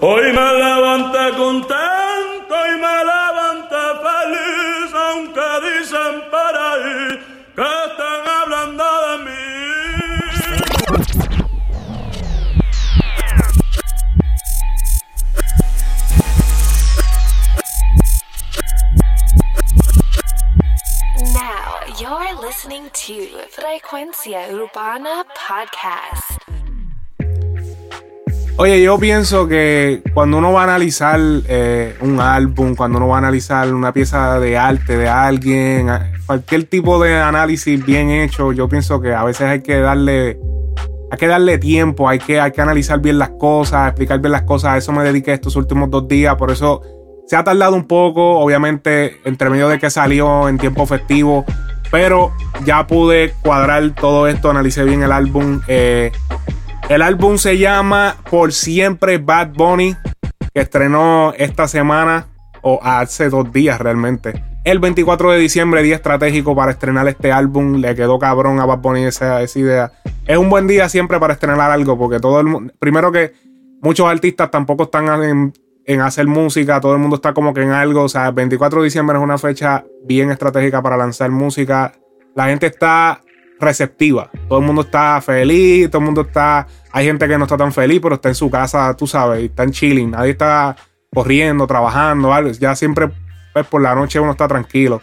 Hoy me contento y me feliz, aunque dicen por ahí que están hablando de mí. Now you're listening to Frecuencia Urbana Podcast. Oye, yo pienso que cuando uno va a analizar eh, un álbum, cuando uno va a analizar una pieza de arte de alguien, cualquier tipo de análisis bien hecho, yo pienso que a veces hay que darle, hay que darle tiempo, hay que, hay que analizar bien las cosas, explicar bien las cosas. A eso me dediqué estos últimos dos días, por eso se ha tardado un poco, obviamente, entre medio de que salió en tiempo festivo, pero ya pude cuadrar todo esto, analicé bien el álbum. eh, el álbum se llama Por Siempre Bad Bunny, que estrenó esta semana o hace dos días realmente. El 24 de diciembre, día estratégico para estrenar este álbum. Le quedó cabrón a Bad Bunny esa, esa idea. Es un buen día siempre para estrenar algo, porque todo el mundo. Primero que muchos artistas tampoco están en, en hacer música, todo el mundo está como que en algo. O sea, el 24 de diciembre es una fecha bien estratégica para lanzar música. La gente está receptiva. Todo el mundo está feliz, todo el mundo está. Hay gente que no está tan feliz, pero está en su casa, tú sabes, y está en chilling. Nadie está corriendo, trabajando, algo. Ya siempre, pues por la noche uno está tranquilo.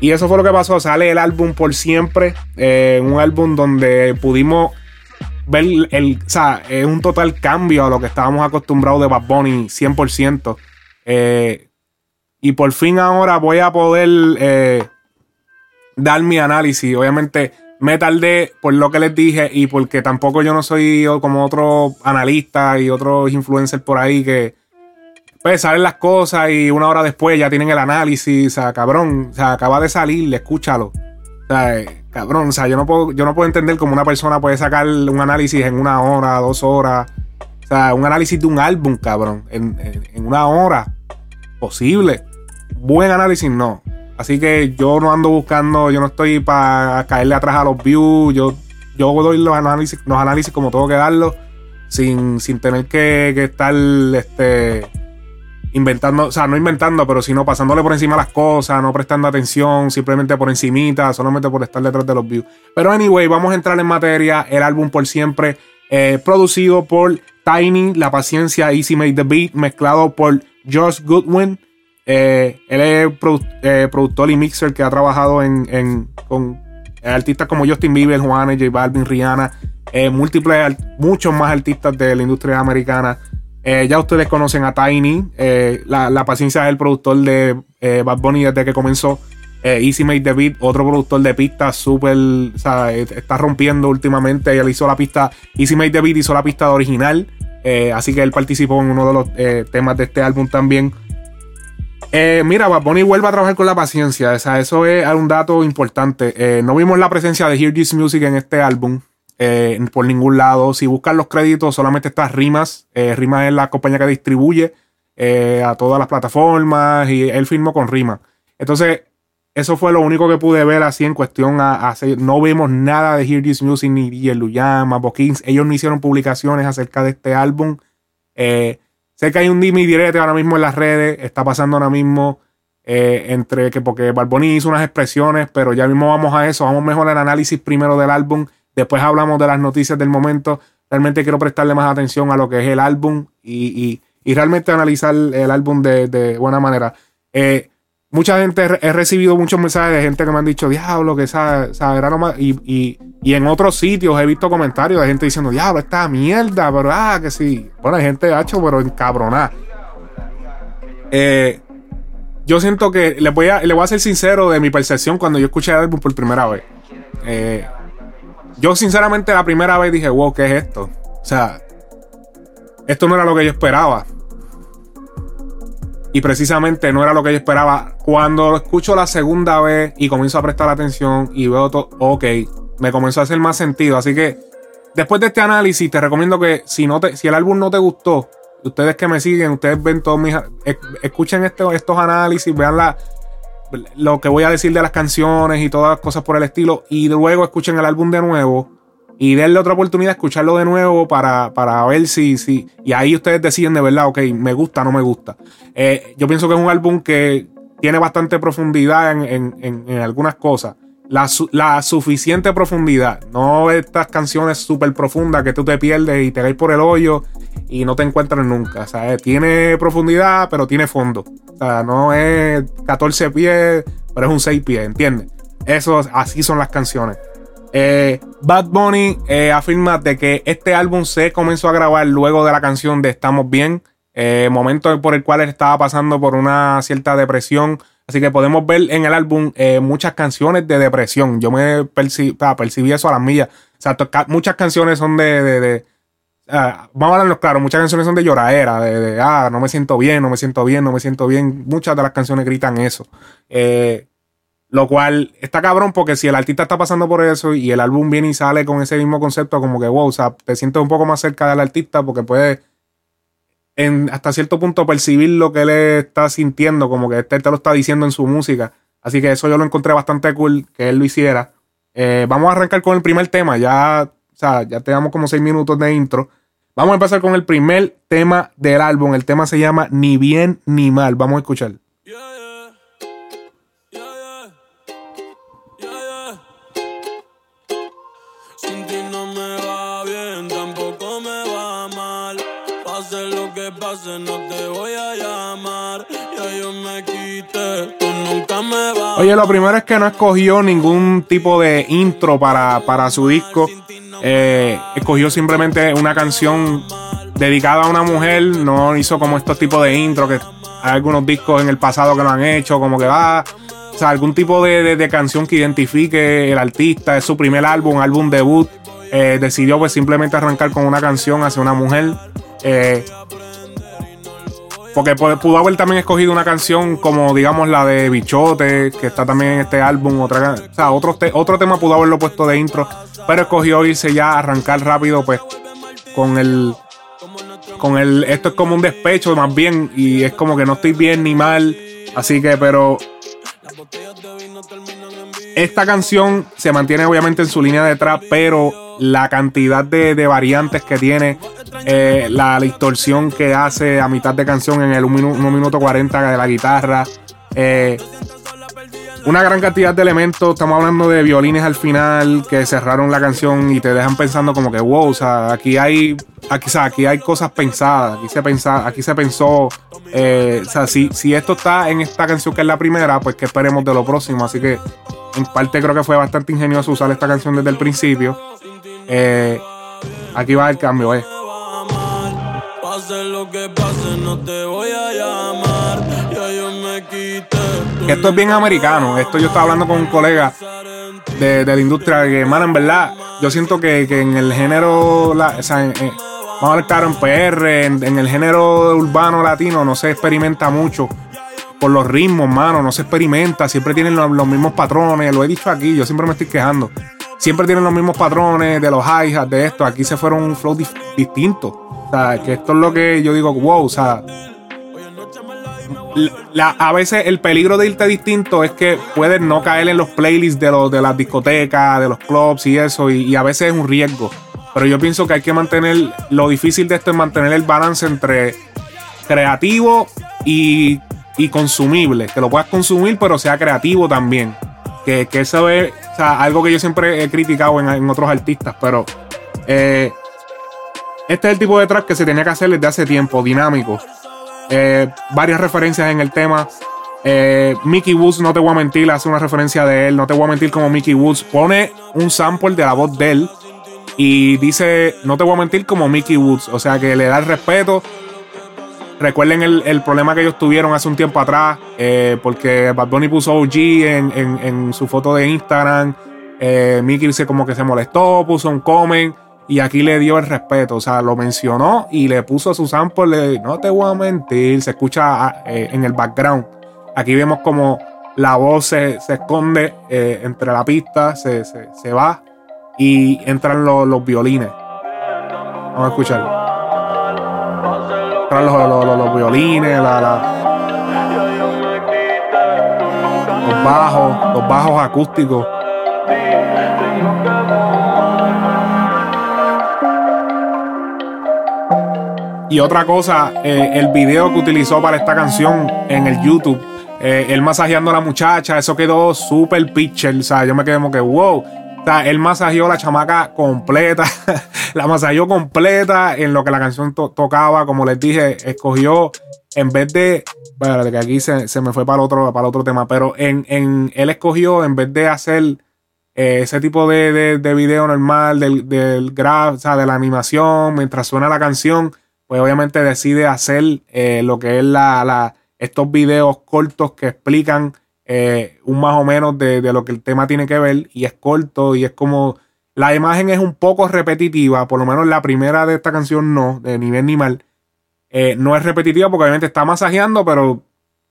Y eso fue lo que pasó. Sale el álbum por siempre. eh, un álbum donde pudimos ver el. O sea, es un total cambio a lo que estábamos acostumbrados de Bad Bunny 100%. Eh, y por fin ahora voy a poder eh, dar mi análisis. Obviamente me tardé por lo que les dije y porque tampoco yo no soy como otro analista y otros influencers por ahí que pues salen las cosas y una hora después ya tienen el análisis. O sea, cabrón, o sea, acaba de salir, escúchalo. O sea, eh, cabrón, o sea, yo no puedo, yo no puedo entender cómo una persona puede sacar un análisis en una hora, dos horas. O sea, un análisis de un álbum, cabrón, en, una hora. Posible. Buen análisis, no. Así que yo no ando buscando, yo no estoy para caerle atrás a los views. Yo, yo doy los análisis, los análisis como tengo que darlos, sin, sin tener que, que estar este, inventando, o sea, no inventando, pero sino pasándole por encima las cosas, no prestando atención, simplemente por encimita, solamente por estar detrás de los views. Pero anyway, vamos a entrar en materia. El álbum por siempre, eh, producido por Tiny, La Paciencia, Easy Made the Beat, mezclado por Josh Goodwin. Eh, él es eh, productor y mixer que ha trabajado en, con artistas como Justin Bieber, Juanes, J Balvin, Rihanna, eh, múltiples, muchos más artistas de la industria americana. Ya ustedes conocen a Tiny, la, la paciencia es el productor de Bad Bunny desde que comenzó. Easy Made the Beat, otro productor de pistas, súper, o sea, está rompiendo últimamente. Él hizo la pista, Easy Made the Beat hizo la pista original, así que él participó en uno de los temas de este álbum también. Eh, mira, Bad Bunny vuelve a trabajar con la paciencia. O sea, eso es un dato importante. Eh, no vimos la presencia de Hear This Music en este álbum. eh, por ningún lado. Si buscan los créditos, solamente está Rimas. Rimas es la compañía que distribuye a todas las plataformas. Y él firmó con Rimas. Entonces, eso fue lo único que pude ver así en cuestión No vimos nada de Hear This Music ni DJ Luyama. Ellos no hicieron publicaciones acerca de este álbum. Sé que hay un dime y direte ahora mismo en las redes. Está pasando ahora mismo eh, entre que porque Barboni hizo unas expresiones, pero ya mismo vamos a eso. Vamos mejor al análisis primero del álbum. Después hablamos de las noticias del momento. Realmente quiero prestarle más atención a lo que es el álbum y, y- y realmente analizar el álbum de, de buena manera. Eh, mucha gente, he recibido muchos mensajes de gente que me han dicho, diablo, que esa, nomás. Y, y, y en otros sitios he visto comentarios de gente diciendo, diablo, esta mierda, pero ah, que sí. Bueno, hay gente hacho, pero encabronada. Eh, yo siento que le voy, a, le voy a ser sincero de mi percepción cuando yo escuché el álbum por primera vez. Eh, yo, sinceramente, la primera vez dije, wow, ¿qué es esto? O sea, esto no era lo que yo esperaba. Y precisamente no era lo que yo esperaba. Cuando lo escucho la segunda vez y comienzo a prestar atención y veo todo, ok, me comenzó a hacer más sentido. Así que después de este análisis, te recomiendo que si, no te, si el álbum no te gustó, ustedes que me siguen, ustedes ven todos mis. esc- Escuchen estos, estos análisis, vean la, lo que voy a decir de las canciones y todas las cosas por el estilo. Y luego escuchen el álbum de nuevo y darle otra oportunidad, escucharlo de nuevo para, para ver si, si. Y ahí ustedes deciden de verdad, ok, me gusta, no me gusta. Eh, yo pienso que es un álbum que tiene bastante profundidad en, en, en, algunas cosas. La, la, suficiente profundidad, no estas canciones súper profundas que tú te pierdes y te caes por el hoyo y no te encuentras nunca. O sea, tiene profundidad, pero tiene fondo. O sea, no es 14 pies, pero es un 6 pies, ¿entiendes? Eso, así son las canciones. Eh, Bad Bunny eh, afirma de que este álbum se comenzó a grabar luego de la canción de Estamos Bien, eh, momento por el cual él estaba pasando por una cierta depresión. Así que podemos ver en el álbum muchas canciones de depresión. Yo me percibí eso a las millas. O sea, muchas canciones son de. vamos a hablarnos claro, muchas canciones son de lloradera, de, de, ah, no me siento bien, no me siento bien, no me siento bien. Muchas de las canciones gritan eso. Eh, lo cual está cabrón porque si el artista está pasando por eso y el álbum viene y sale con ese mismo concepto, como que wow, o sea, te sientes un poco más cerca del artista porque puedes en, hasta cierto punto percibir lo que él está sintiendo, como que este te lo está diciendo en su música. Así que eso yo lo encontré bastante cool que él lo hiciera. Eh, vamos a arrancar con el primer tema. Ya, o sea, ya tenemos como seis minutos de intro. Vamos a empezar con el primer tema del álbum. El tema se llama Ni bien ni mal. Vamos a escuchar. No te voy a llamar. yo me quité, tú nunca me vas. Oye, lo primero es que no escogió ningún tipo de intro para, para su disco. Eh, escogió simplemente una canción dedicada a una mujer. No hizo como estos tipos de intro que hay algunos discos en el pasado que lo han hecho, como que va. O sea, algún tipo de, de, canción que identifique el artista, es su primer álbum, álbum debut. Eh, decidió pues simplemente arrancar con una canción hacia una mujer. Eh, porque pudo haber también escogido una canción como, digamos, la de Bichote, que está también en este álbum. Otra, o sea, otro, otro tema pudo haberlo puesto de intro. Pero escogió irse ya a arrancar rápido, pues, con el. Con el. Esto es como un despecho, más bien. Y es como que no estoy bien ni mal. Así que, pero. Esta canción se mantiene obviamente en su línea de trap, pero la cantidad de, variantes que tiene, eh, la, distorsión que hace a mitad de canción en el 1 minuto, 40 de la guitarra. Eh, una gran cantidad de elementos. Estamos hablando de violines al final que cerraron la canción y te dejan pensando como que wow, o sea, aquí hay, aquí, aquí hay cosas pensadas. Aquí se pensa, aquí se pensó, eh, o sea, si, si esto está en esta canción que es la primera, pues que esperemos de lo próximo. Así que en parte creo que fue bastante ingenioso usar esta canción desde el principio. Eh, aquí va el cambio, eh. Esto es bien americano. Esto yo estaba hablando con un colega de, la industria que, hermano, en verdad, yo siento que, en el género, o sea, vamos a ver claro, en PR, en, el género urbano latino no se experimenta mucho por los ritmos, mano, no se experimenta, siempre tienen los, los mismos patrones, lo he dicho aquí, yo siempre me estoy quejando siempre tienen los mismos patrones de los hi-hats, de esto. Aquí se fueron un flow distinto. O sea, que esto es lo que yo digo, wow, o sea. A veces el peligro de irte distinto es que puedes no caer en los playlists de, los, de las discotecas, de los clubs y eso, y, a veces es un riesgo. Pero yo pienso que hay que mantener, lo difícil de esto es mantener el balance entre creativo y, consumible. Que lo puedas consumir, pero sea creativo también. Que, que eso es algo que yo siempre he criticado en, otros artistas, pero eh, este es el tipo de track que se tenía que hacer desde hace tiempo, dinámico. Eh, varias referencias en el tema. Eh, Mickey Woods, no te voy a mentir, hace una referencia de él. No te voy a mentir como Mickey Woods. Pone un sample de la voz de él y dice, no te voy a mentir como Mickey Woods. O sea que le da el respeto Recuerden el, problema que ellos tuvieron hace un tiempo atrás, eh, porque Bad Bunny puso OG en, su foto de Instagram. Mickey se como que se molestó, puso un comment y aquí le dio el respeto. O sea, lo mencionó y le puso su sample. no te voy a mentir, se escucha ah, eh, en el background. Aquí vemos como la voz se, esconde entre la pista, se, va y entran los, los violines. Vamos a escucharlo los, violines, los bajos, los bajos acústicos. Y otra cosa, eh, el video que utilizó para esta canción en el YouTube, eh, él masajeando a la muchacha, eso quedó súper picture. O sea, yo me quedé como que, wow. O sea, él masajeó la chamaca completa, la masajeó completa en lo que la canción tocaba. Como les dije, escogió, en vez de, bueno, que aquí se, me fue para el otro, para otro tema, pero en, en, él escogió, en vez de hacer eh, ese tipo de, de, video normal, del, del graph, o sea, de la animación, mientras suena la canción, pues obviamente decide hacer eh, lo que es la, estos videos cortos que explican eh, un más o menos de, lo que el tema tiene que ver y es corto y es como la imagen es un poco repetitiva, por lo menos la primera de esta canción no, de ni bien ni mal, eh, no es repetitiva porque obviamente está masajeando, pero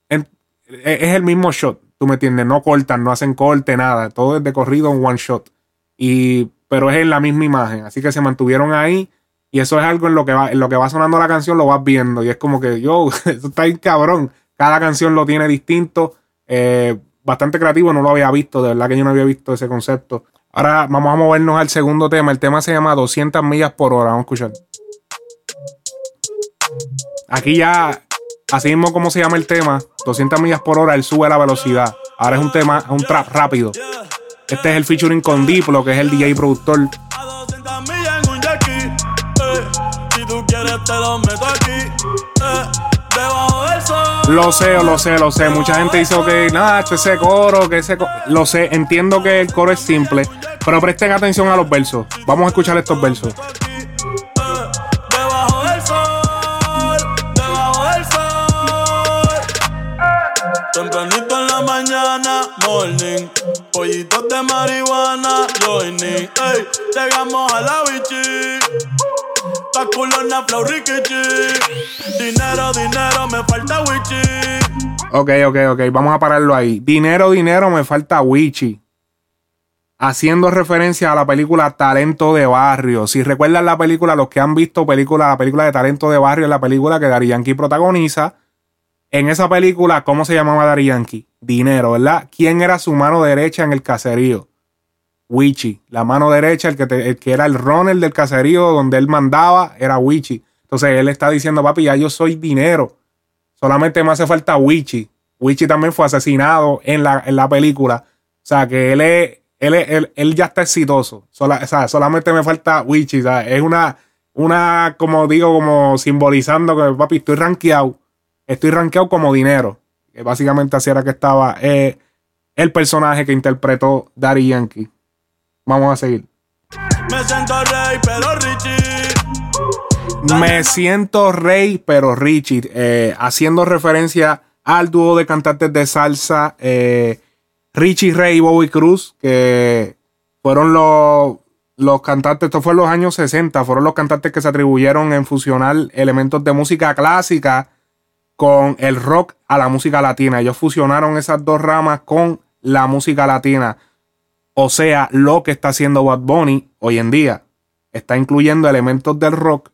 es el mismo shot, tú me entiendes, no cortan, no hacen corte, nada, todo es de corrido en one shot, y, pero es en la misma imagen, así que se mantuvieron ahí y eso es algo en lo que va, en lo que va sonando la canción, lo vas viendo. Y es como que, yo, eso está ahí cabrón. Cada canción lo tiene distinto. Eh, bastante creativo, no lo había visto. De verdad que yo no había visto ese concepto. Ahora vamos a movernos al segundo tema. El tema se llama 200 millas por hora. Vamos a escuchar. Aquí ya, así mismo como se llama el tema, 200 millas por hora, él sube la velocidad. Ahora es un tema, un trap rápido. Este es el featuring con Diplo, que es el DJ y productor. lo sé, lo sé, lo sé. Mucha gente dice que Nacho, ese coro, que ese coro. Lo sé, entiendo que el coro es simple, pero presten atención a los versos. Vamos a escuchar estos versos. Debajo del sol, debajo del sol. Tempranito en la mañana, morning. Pollitos de marihuana, joining. Ey, llegamos a la bichi. Dinero, dinero, me falta Wichi. Ok, ok, ok. Vamos a pararlo ahí. Dinero, dinero, me falta Wichi. Haciendo referencia a la película Talento de Barrio. Si recuerdan la película, los que han visto película, la película de Talento de Barrio es la película que Dari Yankee protagoniza. En esa película, ¿cómo se llamaba Dari Yankee? Dinero, ¿verdad? ¿Quién era su mano derecha en el caserío? Wichi. La mano derecha, el que, que era el runner del caserío donde él mandaba, era Wichi. Entonces él está diciendo, papi, ya yo soy dinero. Solamente me hace falta Wichi. Wichi también fue asesinado en la, en la película. O sea, que él es, él, él, ya está exitoso. o sea, solamente me falta Wichi. O sea, es una, una, como digo, como simbolizando que, papi, estoy rankeado. Estoy rankeado como dinero. Que básicamente así era que estaba eh, el personaje que interpretó Daddy Yankee. Vamos a seguir. Me siento rey, pero Richie. Me siento rey, pero Richie. Eh, haciendo referencia al dúo de cantantes de salsa eh, Richie Rey y Bobby Cruz, que fueron los, los cantantes, esto fue en los años 60, fueron los cantantes que se atribuyeron en fusionar elementos de música clásica con el rock a la música latina. Ellos fusionaron esas dos ramas con la música latina. O sea, lo que está haciendo Bad Bunny hoy en día. Está incluyendo elementos del rock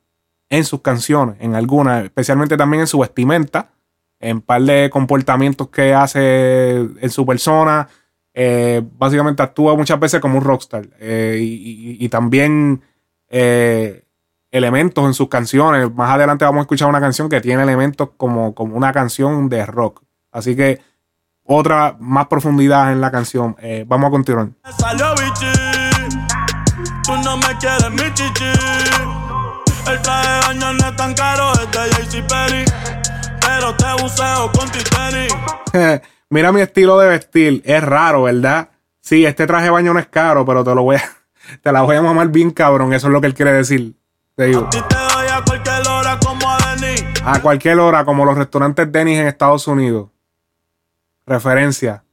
en sus canciones, en algunas, especialmente también en su vestimenta, en par de comportamientos que hace en su persona. Eh, básicamente actúa muchas veces como un rockstar. Eh, y, también eh, elementos en sus canciones. Más adelante vamos a escuchar una canción que tiene elementos como, como una canción de rock. Así que otra más profundidad en la canción. Eh, vamos a continuar. Salió bichi, tú no me quieres mi chichi. El traje de baño no es tan caro, es de JCPenney. Pero te buceo con. Mira mi estilo de vestir, es raro, ¿verdad? Sí, este traje de baño no es caro, pero te lo voy a, te la voy a mamar bien cabrón, eso es lo que él quiere decir. Te digo. te doy a cualquier hora como a Denis. A cualquier hora, como los restaurantes Denis en Estados Unidos. Referencia.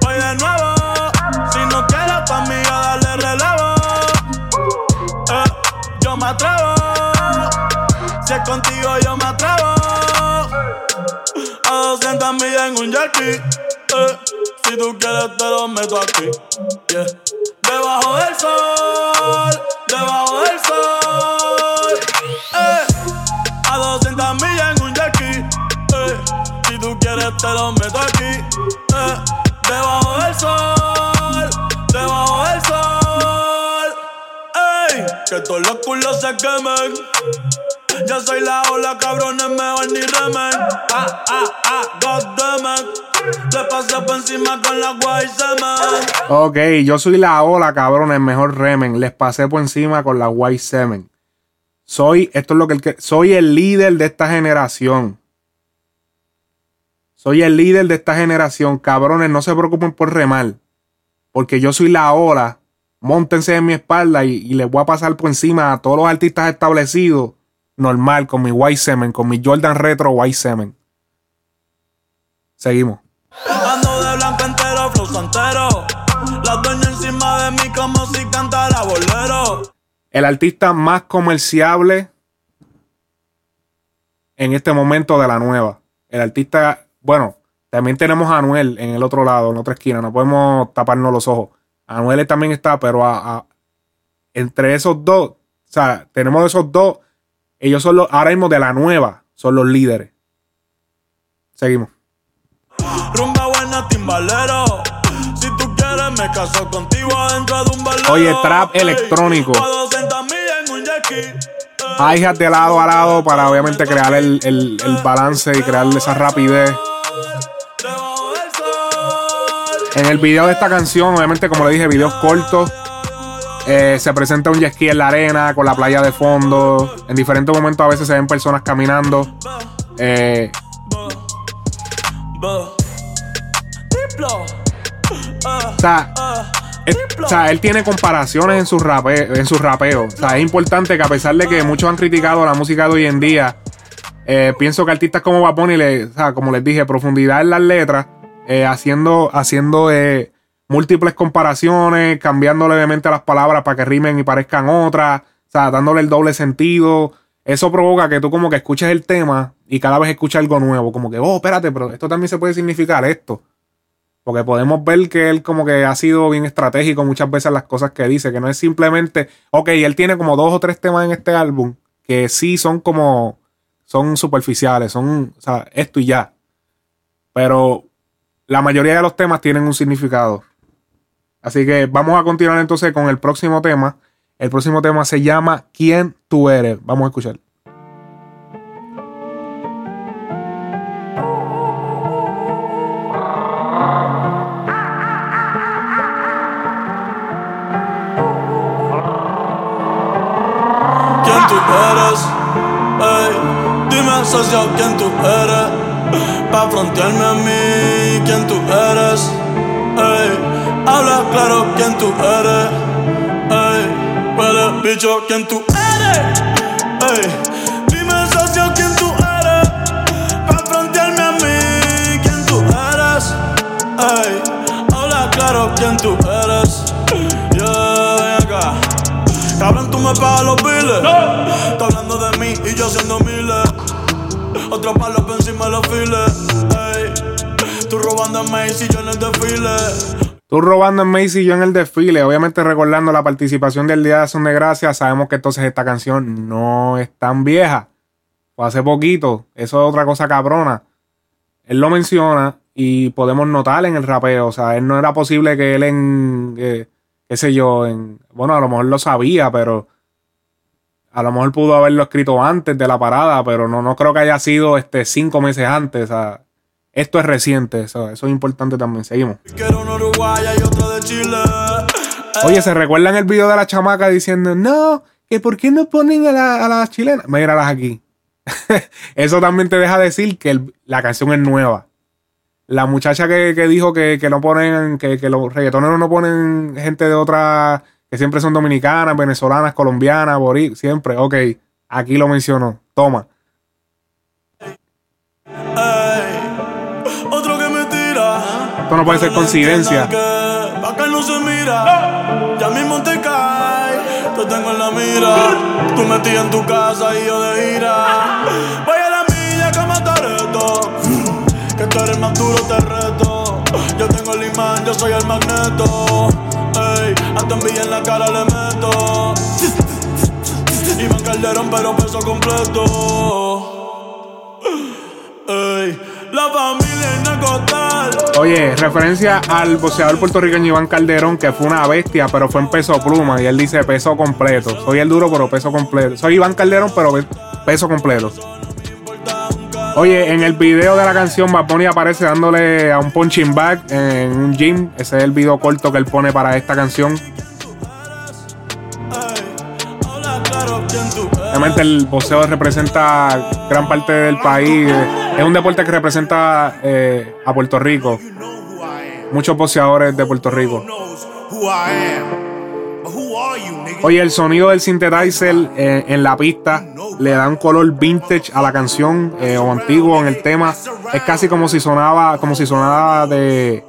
Voy de nuevo. Si no quieres pa' mí, a darle relevo. Eh, yo me atrevo. Si es contigo, yo me atrevo. A 200 millas en un jerky. Eh, si tú quieres, te lo meto aquí. Debajo del sol. Debajo del te lo meto aquí. Eh. Debajo del sol. Debajo del sol. que todos los culos se quemen. Yo soy la ola, cabrones, mejor ni remen. Ah, ah, ah, goddammit. Te pasé por encima con la guay semen. Ok, yo soy la ola, cabrones, mejor remen. Les pasé por encima con la white semen. Soy, esto es lo que soy el líder de esta generación. Soy el líder de esta generación. Cabrones, no se preocupen por remar. Porque yo soy la ola. Móntense en mi espalda y, y les voy a pasar por encima a todos los artistas establecidos. Normal, con mi white semen, con mi Jordan Retro white semen. Seguimos. Ando de blanco entero, flow santero. La dueña encima de mí como si cantara bolero. El artista más comerciable en este momento de la nueva. El artista, bueno, también tenemos a Anuel en el otro lado, en la otra esquina. No podemos taparnos los ojos. Anuel también está, pero a- a- entre esos dos, o sea, tenemos esos dos. Ellos son los, ahora mismo de la nueva, son los líderes. Seguimos. Rumba buena, timbalero. Si tú quieres, me caso contigo adentro de un balero. Oye, trap electrónico. A 200 millas en un jet ski. Hay de lado a lado para obviamente crear el, el- el balance y crear esa rapidez. En el video de esta canción, obviamente, como le dije, videos cortos. eh, se presenta un jet en la arena con la playa de fondo. En diferentes momentos a veces se ven personas caminando. Eh, o, sea, o sea, él tiene comparaciones en su, rape, en su rapeo. O sea, es importante que a pesar de que muchos han criticado la música de hoy en día, eh, pienso que artistas como Bad Bunny, le, o sea, como les dije, profundidad en las letras, eh, haciendo, haciendo eh, múltiples comparaciones, cambiando levemente las palabras para que rimen y parezcan otras, o sea, dándole el doble sentido. Eso provoca que tú como que escuches el tema y cada vez escuchas algo nuevo, como que, oh, espérate, pero esto también se puede significar esto. Porque podemos ver que él como que ha sido bien estratégico muchas veces las cosas que dice, que no es simplemente, ok, él tiene como dos o tres temas en este álbum que sí son como, son superficiales, son, o sea, esto y ya. Pero la mayoría de los temas tienen un significado. Así que vamos a continuar entonces con el próximo tema. El próximo tema se llama ¿Quién tú eres? Vamos a escuchar. Dime, socio, ¿quién tú eres? Pa' frontearme a mí, ¿quién tú eres? Ey, habla claro, ¿quién tú eres? Ey, huele bicho, ¿quién tú eres? Ey, dime, socio, ¿quién tú eres? Pa' frontearme a mí, ¿quién tú eres? Ey, habla claro, ¿quién tú eres? Yeah, ven acá. Cabrón, tú me pagas los biles. Está hablando de mí y yo siendo miles. Otro palo por encima los files. Tú robando en Macy yo en el desfile. Tú robando en Macy yo en el desfile, obviamente recordando la participación del Día de Acción de Gracias, sabemos que entonces esta canción no es tan vieja. Fue hace poquito, eso es otra cosa cabrona. Él lo menciona y podemos notar en el rapeo, o sea, él no era posible que él en, eh, qué sé yo, en, bueno, a lo mejor lo sabía, pero a lo mejor pudo haberlo escrito antes de la parada, pero no, no creo que haya sido este cinco meses antes, o sea, esto es reciente, eso, eso es importante también, seguimos. Oye, ¿se recuerdan el video de la chamaca diciendo, no, que por qué no ponen a, la- a las chilenas? Míralas aquí. Eso también te deja decir que el- la canción es nueva. La muchacha que, que dijo que, que no ponen, que, que los reggaetoneros no ponen gente de otra, que siempre son dominicanas, venezolanas, colombianas, borí, siempre. Ok, aquí lo mencionó. Toma. Ey, otro que me tira. Esto no puede ser coincidencia. Que pa' que no se mira. Ya mismo te cae. Te tengo en la mira. Tú metí en tu casa y yo de ira. Voy a la milla como Toreto. Que tú eres más duro, te reto. Yo tengo el imán, yo soy el magneto. Hasta envidia en la cara le meto. Iván Calderón, pero peso completo. Ey, la familia costal. Oye, referencia al boxeador puertorriqueño Iván Calderón, que fue una bestia, pero fue en peso pluma. Y él dice peso completo. Soy el duro, pero peso completo. Soy Iván Calderón, pero pe- peso completo. Oye, en el video de la canción, Bad aparece dándole a un punching bag en un gym. Ese es el video corto que él pone para esta canción. Obviamente el boxeo representa gran parte del país. Es un deporte que representa eh, a Puerto Rico. Muchos boxeadores de Puerto Rico. Oye, el sonido del synthesizer eh, en la pista le da un color vintage a la canción eh, o antiguo en el tema. Es casi como si sonaba, como si sonaba de,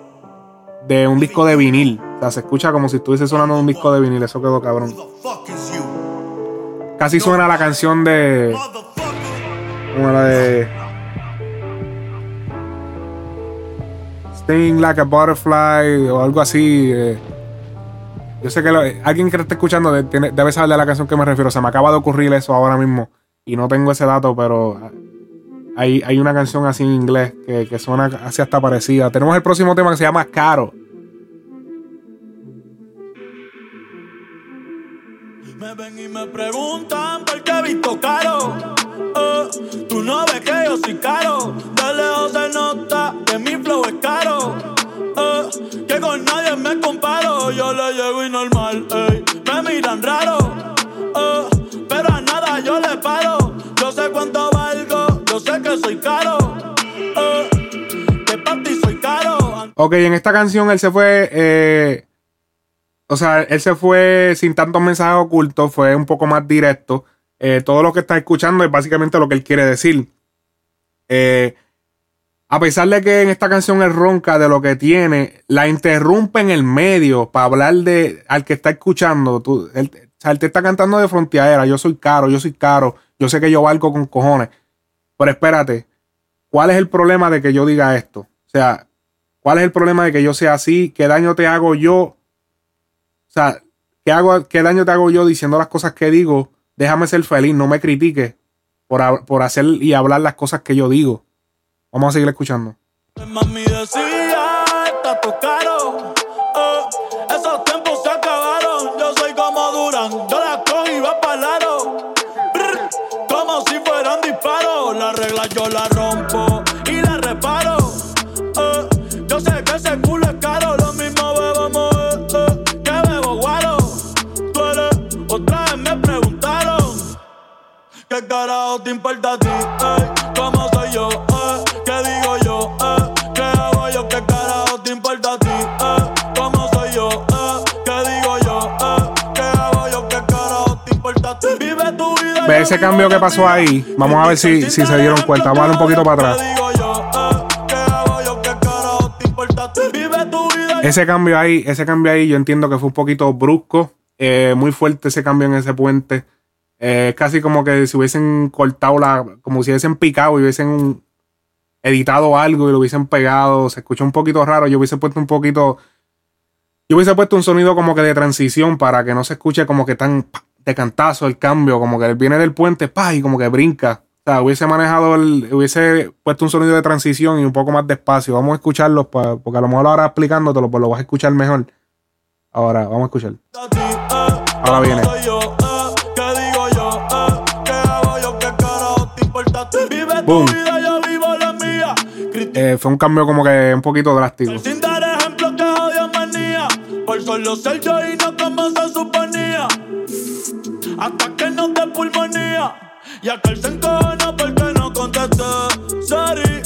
de un disco de vinil. O sea, se escucha como si estuviese sonando un disco de vinil. Eso quedó cabrón. Casi suena la canción de. Como la de. Sting like a butterfly o algo así. eh. Yo sé que alguien que esté escuchando debe saber de la canción que me refiero. Se me acaba de ocurrir eso ahora mismo y no tengo ese dato, pero hay, hay una canción así en inglés que, que suena así hasta parecida. Tenemos el próximo tema que se llama Caro. Me ven y me preguntan por qué he visto caro. Eh, tú no ves que yo soy caro. De lejos se nota Ok, en esta canción él se fue. eh, o sea, él se fue sin tantos mensajes ocultos, fue un poco más directo. Eh, todo lo que está escuchando es básicamente lo que él quiere decir. Eh, a pesar de que en esta canción él ronca de lo que tiene, la interrumpe en el medio para hablar de al que está escuchando. Él, o sea, él te está cantando de fronteadera. Yo soy caro, yo soy caro. Yo sé que yo valgo con cojones. Pero espérate, ¿cuál es el problema de que yo diga esto? O sea, ¿cuál es el problema de que yo sea así? ¿Qué daño te hago yo? O sea, ¿qué, hago, ¿qué daño te hago yo diciendo las cosas que digo? Déjame ser feliz, no me critiques por, por hacer y hablar las cosas que yo digo. Vamos a seguir escuchando. Mami decía, está caro. Eh, esos tiempos se acabaron. Yo soy como Duran, yo la cojo y va para Como si fueran disparos. La regla yo la carajo te importa a ti? ey? ¿Cómo soy yo? eh? ¿Qué digo yo? eh? ¿Qué hago yo? ¿Qué carajo te importa a ti? ¿Cómo soy yo? ¿Qué digo yo? ¿Qué hago yo? ¿Qué carajo te importa a ti? Vive tu vida. Ve ese cambio que pasó ahí. Vamos a ver si, si se dieron cuenta. Vamos a darle un poquito para atrás. Ese cambio ahí, ese cambio ahí, yo entiendo que fue un poquito brusco. eh, muy fuerte ese cambio en ese puente. Eh, casi como que si hubiesen cortado la. como si hubiesen picado y hubiesen editado algo y lo hubiesen pegado. Se escucha un poquito raro. Yo hubiese puesto un poquito. Yo hubiese puesto un sonido como que de transición para que no se escuche como que tan de cantazo el cambio, como que viene del puente, pa, y como que brinca. O sea, hubiese manejado el, hubiese puesto un sonido de transición y un poco más despacio. Vamos a escucharlo, pa- porque a lo mejor ahora explicándotelo, pues lo vas a escuchar mejor. Ahora, vamos a escuchar. Ahora viene. Boom. Eh, fue un cambio como que un poquito drástico. Sin dar ejemplo que odio manía. Por solo ser yo y no como se suponía. Hasta que no te pulmonía. Y aquel se encojona porque no contesté. Sorry,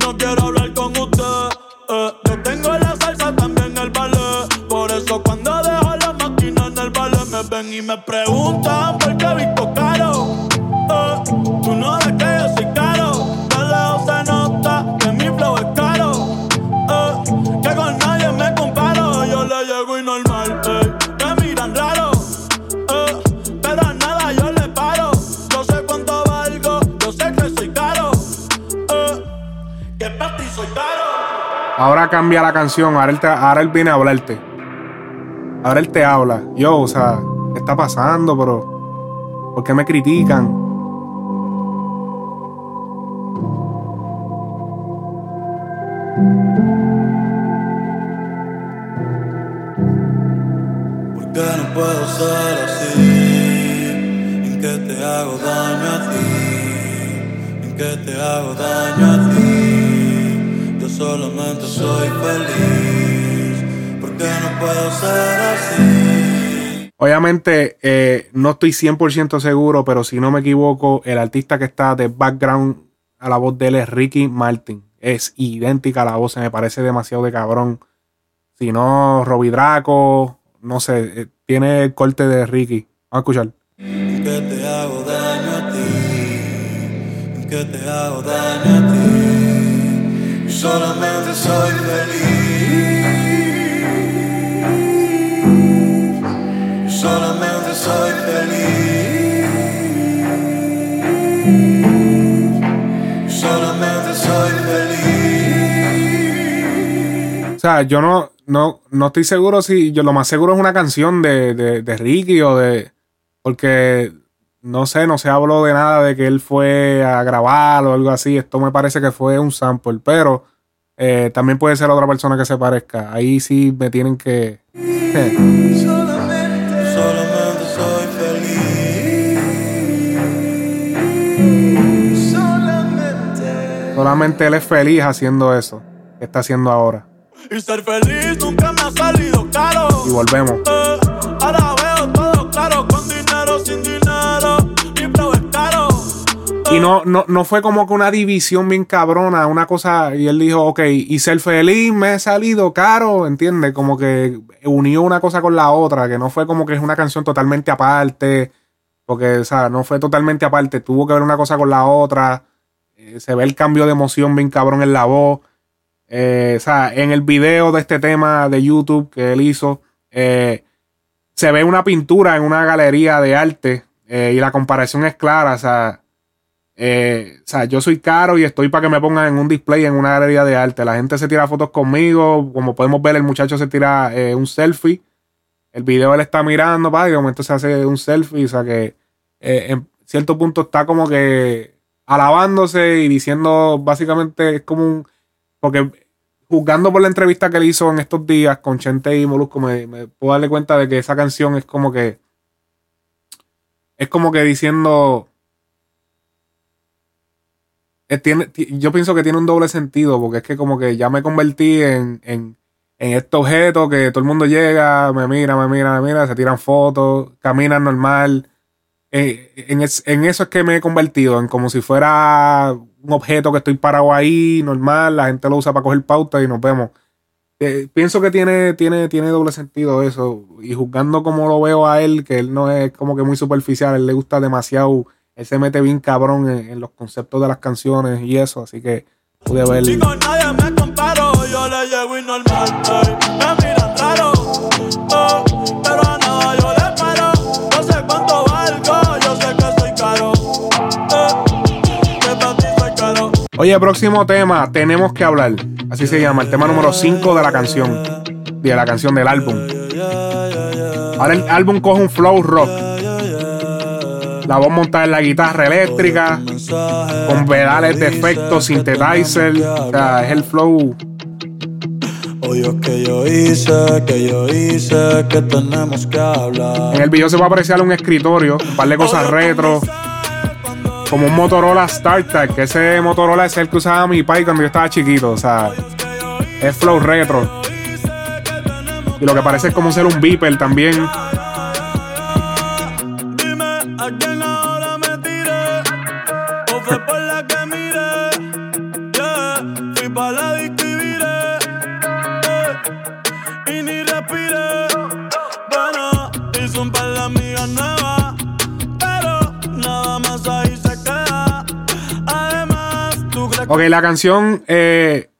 no quiero hablar con usted. Eh, yo tengo la salsa también el ballet. Por eso cuando dejo la máquina en el ballet me ven y me preguntan por qué visto Ahora cambia la canción, ahora él, te, ahora él viene a hablarte. Ahora él te habla. Yo, o sea, ¿qué está pasando, pero? ¿Por qué me critican? que no puedo ser así, en que te hago daño a ti, en que te hago daño a ti. Solamente soy feliz. Porque no puedo ser así. Obviamente, eh, no estoy 100% seguro, pero si no me equivoco, el artista que está de background a la voz de él es Ricky Martin. Es idéntica a la voz, se me parece demasiado de cabrón. Si no, Robbie Draco, no sé, eh, tiene el corte de Ricky. Vamos a escuchar. Que te hago daño a ti. Que te hago daño a ti. Solamente soy feliz. Solamente soy feliz. Solamente soy feliz. O sea, yo no, no, no estoy seguro si. Yo lo más seguro es una canción de, de, de Ricky o de. Porque no sé, no se habló de nada de que él fue a grabar o algo así. Esto me parece que fue un sample, pero eh, también puede ser otra persona que se parezca. Ahí sí me tienen que. Solamente, solamente soy feliz. Solamente. Solamente él es feliz haciendo eso que está haciendo ahora. Y ser feliz nunca me ha salido caro. Y volvemos. Y no, no, no fue como que una división bien cabrona, una cosa, y él dijo, ok, y ser feliz me ha salido caro, ¿entiendes? Como que unió una cosa con la otra, que no fue como que es una canción totalmente aparte, porque, o sea, no fue totalmente aparte, tuvo que ver una cosa con la otra, eh, se ve el cambio de emoción bien cabrón en la voz, eh, o sea, en el video de este tema de YouTube que él hizo, eh, se ve una pintura en una galería de arte, y la comparación es clara, o sea, eh, o sea, yo soy caro y estoy para que me pongan en un display en una galería de arte. La gente se tira fotos conmigo. Como podemos ver, el muchacho se tira eh, un selfie. El video él está mirando, pa, y de momento se hace un selfie. O sea que eh, en cierto punto está como que alabándose y diciendo básicamente es como un. Porque juzgando por la entrevista que él hizo en estos días con Chente y Molusco, me puedo darle cuenta de que esa canción es como que. Es como que diciendo. Eh, tiene, ti- yo pienso que tiene un doble sentido, porque es que como que ya me convertí en, en, en este objeto que todo el mundo llega, me mira, me mira, me mira, se tiran fotos, caminan normal. Eh, en, es- en eso es que me he convertido, en como si fuera un objeto que estoy parado ahí, normal, la gente lo usa para coger pauta y nos vemos. Eh, pienso que tiene, tiene, tiene doble sentido eso. Y juzgando como lo veo a él, que él no es como que muy superficial, él le gusta demasiado, él se mete bien cabrón en, en los conceptos de las canciones y eso, así que pude ver. Si con nadie me comparo, yo le llego y normal. ey. Me miran raro, oh, pero a nada yo le paro. No sé cuánto valgo, yo sé que soy caro. eh, que para ti soy caro. Oye, próximo tema, tenemos que hablar. Así se llama, el tema número 5 de la canción. De la canción del álbum. Ahora el álbum coge un flow rock. La voz montada en la guitarra eléctrica. Con pedales de efecto, synthesizer. O sea, es el flow. Que yo hice, que yo hice, que tenemos que hablar. En el video se va a apreciar un escritorio, un par de cosas retro. Como un Motorola StarTAC, que ese Motorola es el que usaba mi pai cuando yo estaba chiquito. O sea, es flow retro. Y lo que parece es como ser un beeper también. Crees Ok, la canción. eh,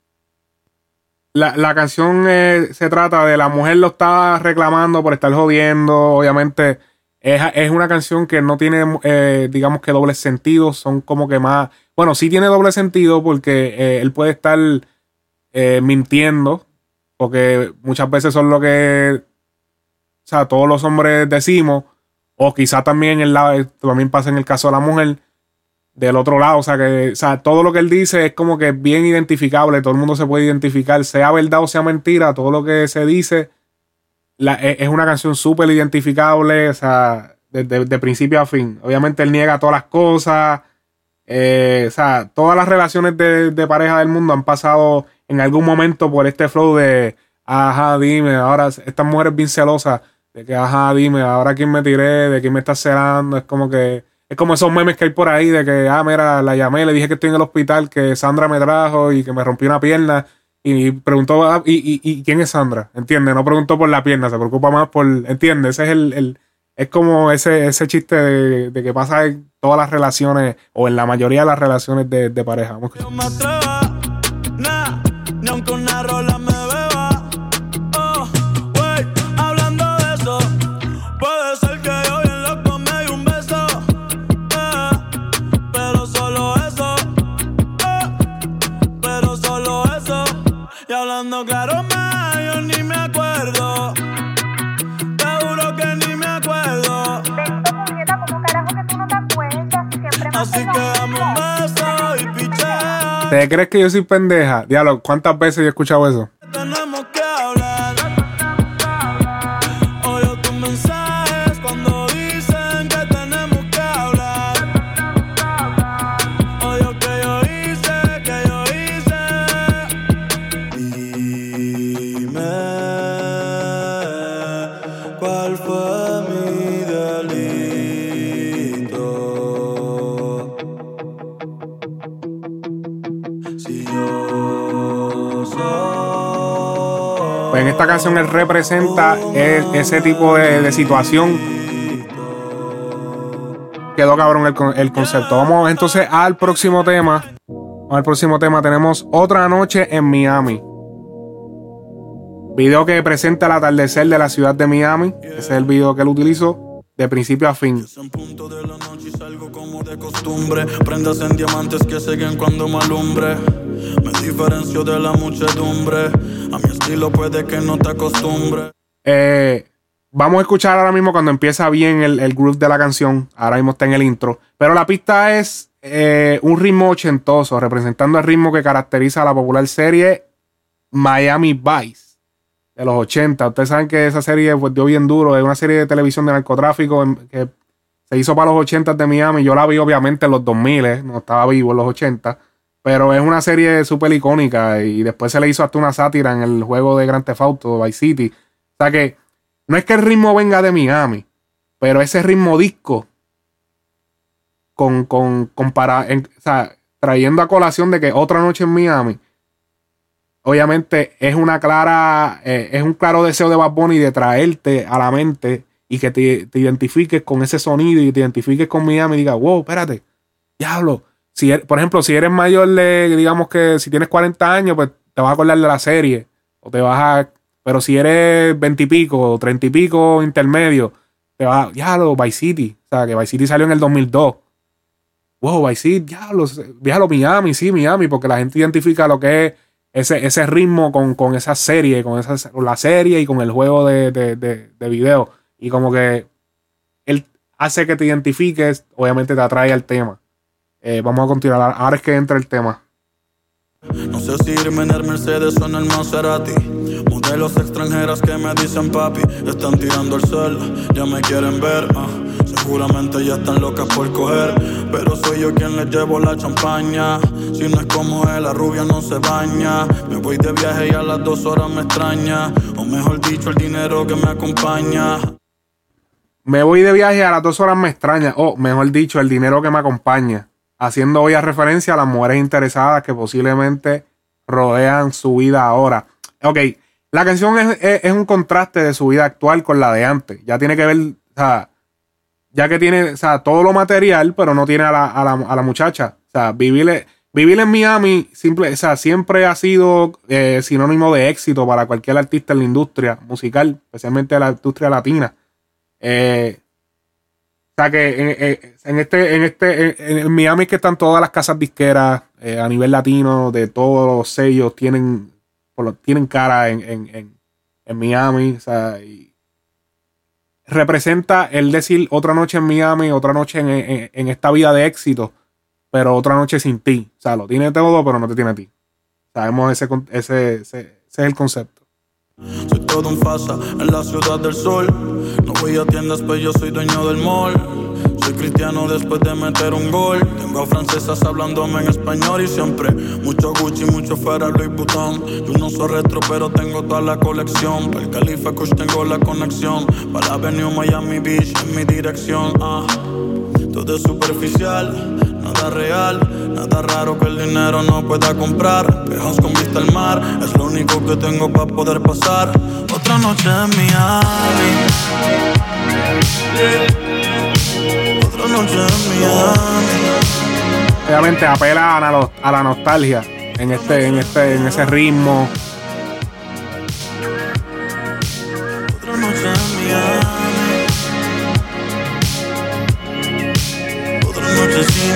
la, la canción eh, se trata de la mujer lo está reclamando por estar jodiendo. Obviamente, es, es una canción que no tiene, eh, digamos que doble sentido. Son como que más. Bueno, sí tiene doble sentido porque él puede estar mintiendo. Porque muchas veces son lo que. O sea, todos los hombres decimos. O quizá también, el lado, también pasa en el caso de la mujer del otro lado. O sea, que o sea, todo lo que él dice es como que bien identificable. Todo el mundo se puede identificar, sea verdad o sea mentira. Todo lo que se dice e, es una canción súper identificable, o sea, de, principio a fin. Obviamente él niega todas las cosas, eh, o sea, todas las relaciones de, pareja del mundo han pasado en algún momento por este flow de, ajá, dime, ahora esta mujer es bien celosa, de que, ajá, dime, ahora quién me tiré, de quién me está cerrando, es como que, es como esos memes que hay por ahí de que, ah, mira, la llamé, le dije que estoy en el hospital, que Sandra me trajo y que me rompió una pierna y preguntó, ah, ¿y, y, quién es Sandra? ¿Entiendes? No preguntó por la pierna, se preocupa más por, ¿entiendes? Ese es el, es como ese, ese chiste de, que pasa en todas las relaciones o en la mayoría de las relaciones de, de pareja. claro ¿Te crees que yo soy pendeja? Diablo, ¿cuántas veces he escuchado eso? Representa ese tipo de, situación. Quedó cabrón el, el concepto. Vamos entonces al próximo tema. Al próximo tema. Tenemos Otra Noche en Miami. Video que presenta el atardecer de la ciudad de Miami. Ese es el video que él utilizó de principio a fin. De costumbre. Prendas en diamantes que siguen cuando me alumbre. Me diferencio de la muchedumbre. Estilo puede que no te acostumbre. Eh, vamos a escuchar ahora mismo cuando empieza bien el, el groove de la canción. Ahora mismo está en el intro. Pero la pista es eh, un ritmo ochentoso, representando el ritmo que caracteriza a la popular serie Miami Vice de los 80. Ustedes saben que esa serie pues, dio bien duro. Es una serie de televisión de narcotráfico que se hizo para los 80 de Miami. Yo la vi obviamente en los 2000, eh, no estaba vivo en los 80. Pero es una serie súper icónica y después se le hizo hasta una sátira en el juego de Grand Theft Auto, Vice City. O sea que no es que el ritmo venga de Miami, pero ese ritmo disco con, con, compara- en- o sea, trayendo a colación de que otra noche en Miami, obviamente es una clara, eh, es un claro deseo de Bad Bunny de traerte a la mente y que te, te identifiques con ese sonido y te identifiques con Miami y digas, wow, espérate, diablo. Si er- por ejemplo, si eres mayor de, digamos que si tienes 40 años, pues te vas a acordar de la serie. O te vas a. Pero si eres 20 y pico, o 30 y pico intermedio, te vas a. Diablo, Vice City. O sea, que Vice City salió en el 2002. Wow, Vice City, diablo. Diablo, Miami, sí, Miami, porque la gente identifica lo que es ese, ese ritmo con, con esa serie, con, esa, con la serie y con el juego de, de, de, de video. Y como que él hace que te identifiques, obviamente te atrae al tema. Eh, vamos a continuar. Ahora es que entra el tema. No sé si irme en el Mercedes o en el Maserati. Modelos extranjeras que me dicen papi, están tirando el cel, ya me quieren ver. ah. Seguramente ya están locas por coger, pero soy yo quien les llevo la champaña. Si no es como él, la rubia no se baña. Me voy de viaje y a las dos horas me extraña, o mejor dicho, el dinero que me acompaña. Me voy de viaje a las dos horas me extraña. O, mejor dicho, el dinero que me acompaña. Haciendo hoy a referencia a las mujeres interesadas que posiblemente rodean su vida ahora. Ok, la canción es, es- un contraste de su vida actual con la de antes. Ya tiene que ver, o sea, ya que tiene, todo lo material, pero no tiene a la, a la, a la muchacha. O sea, vivir, vivir en Miami simple, o sea, siempre ha sido eh, sinónimo de éxito para cualquier artista en la industria musical, especialmente la industria latina. Eh, o sea que en, en- este, en este, en, Miami que están todas las casas disqueras eh, a nivel latino, de todos los sellos, tienen, tienen cara en, en, en, Miami. O sea, y representa el decir otra noche en Miami, otra noche en, esta vida de éxito, pero otra noche sin ti. O sea, lo tiene todo, pero no te tiene a ti. Sabemos ese, ese, ese, ese es el concepto. Soy todo un fasa en la ciudad del sol. No voy a tiendas, pues yo soy dueño del mall. Soy cristiano después de meter un gol. Tengo a francesas hablándome en español y siempre mucho Gucci, mucho fuera Louis Vuitton. Yo no soy retro, pero tengo toda la colección. Para el Califa Kush tengo la conexión. Para Avenue Miami Beach en mi dirección. Ah. Todo es superficial, nada real, nada raro que el dinero no pueda comprar. Pejos con vista al mar, es lo único que tengo para poder pasar. Otra noche en Miami. Otra noche en Miami. Obviamente apela a la, a la nostalgia en este, en este, en ese ritmo. Ti.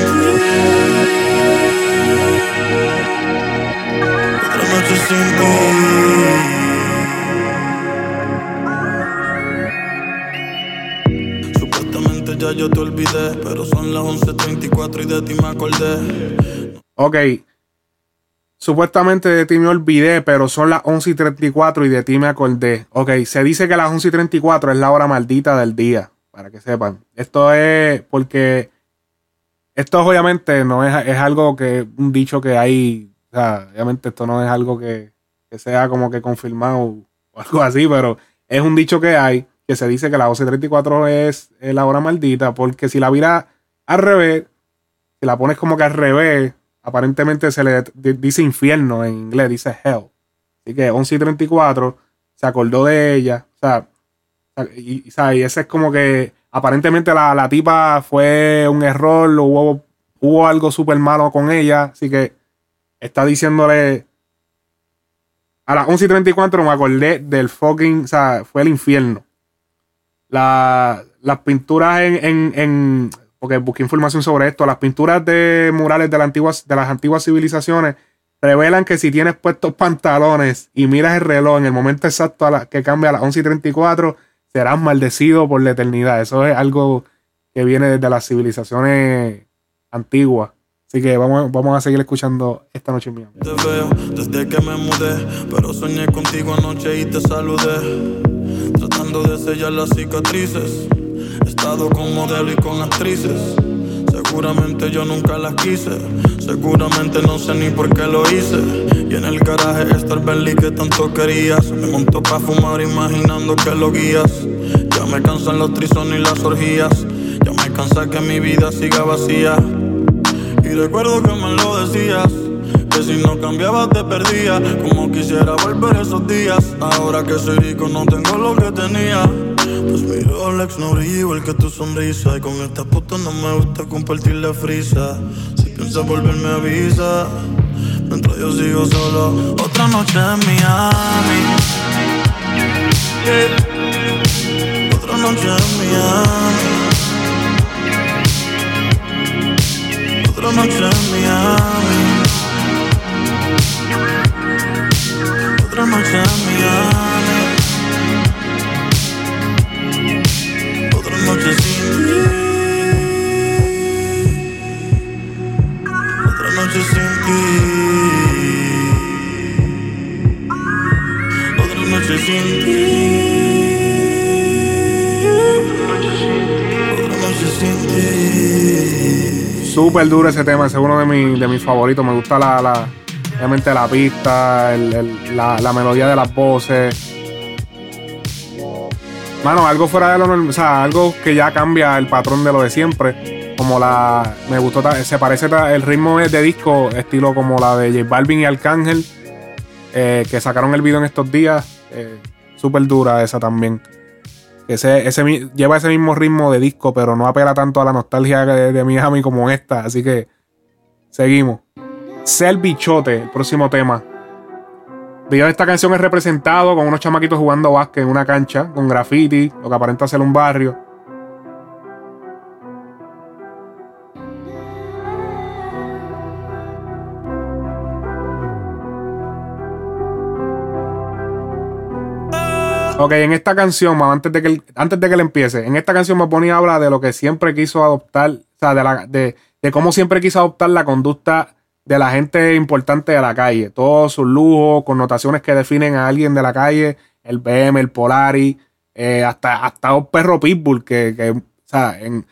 Otra noche sin ti. Ya yo te olvidé, pero son las 11.34 y de ti me acordé. Ok. Supuestamente de ti me olvidé, pero son las 11 y 34 y de ti me acordé. Ok, se dice que las 11 y 34 es la hora maldita del día, para que sepan. Esto es porque esto obviamente no es, es algo que, un dicho que hay, o sea, obviamente esto no es algo que, que sea como que confirmado o algo así, pero es un dicho que hay, que se dice que las 11 y 34 es, la hora maldita, porque si la vira al revés, si la pones como que al revés, aparentemente se le dice infierno en inglés, dice hell. Así que 11 y 34 se acordó de ella. O sea, y, y, y ese es como que aparentemente la, la tipa fue un error, hubo, hubo algo súper malo con ella. Así que está diciéndole. A las 11 y 34 me acordé del fucking. O sea, fue el infierno. La- las pinturas en, en, en- porque busqué información sobre esto, las pinturas de murales de, la antigua, de las antiguas civilizaciones revelan que si tienes puestos pantalones y miras el reloj en el momento exacto a la, que cambia a las 11 y 34, serás maldecido por la eternidad. Eso es algo que viene desde las civilizaciones antiguas. Así que vamos, vamos a seguir escuchando esta noche mía. Te veo desde que me mudé, pero soñé contigo anoche y te saludé. Tratando de sellar las cicatrices. He estado con modelo y con actrices. Seguramente yo nunca las quise. Seguramente no sé ni por qué lo hice. Y en el garaje está el Bentley que tanto querías. Me montó pa' fumar imaginando que lo guías. Ya me cansan los trisones y las orgías. Ya me cansa que mi vida siga vacía. Y recuerdo que me lo decías Que si no cambiabas te perdía Como quisiera volver esos días Ahora que soy rico no tengo lo que tenía Pues mi Rolex no brilla igual que tu sonrisa Y con esta puta no me gusta compartir la frisa Si piensas volverme avisa Mientras yo sigo solo Otra noche en Miami. Otra noche en Miami Otra noche en Miami. Otra noche en Miami. Súper duro ese tema, es uno de, mis de mis favoritos. Me gusta la, la, obviamente la pista, la, la melodía de las voces. Mano, algo fuera de lo normal, o sea, algo que ya cambia el patrón de lo de siempre. Como la. Me gustó, se parece, el ritmo es de disco, estilo como la de J Balvin y Arcángel, eh, que sacaron el video en estos días. eh, Súper dura esa también. Ese, ese, lleva ese mismo ritmo de disco, pero no apela tanto a la nostalgia de, de Miami como esta. Así que seguimos. Ser bichote, el próximo tema. Video de esta canción es representado con unos chamaquitos jugando básquet en una cancha, con graffiti, lo que aparenta ser un barrio. Ok, en esta canción, antes de que el- antes de que le empiece, en esta canción me ponía a hablar de lo que siempre quiso adoptar, o sea, de, la, de, de cómo siempre quiso adoptar la conducta de la gente importante de la calle. Todos sus lujos, connotaciones que definen a alguien de la calle el BM, el Polari, eh, hasta, hasta un perro Pitbull que, que o sea, o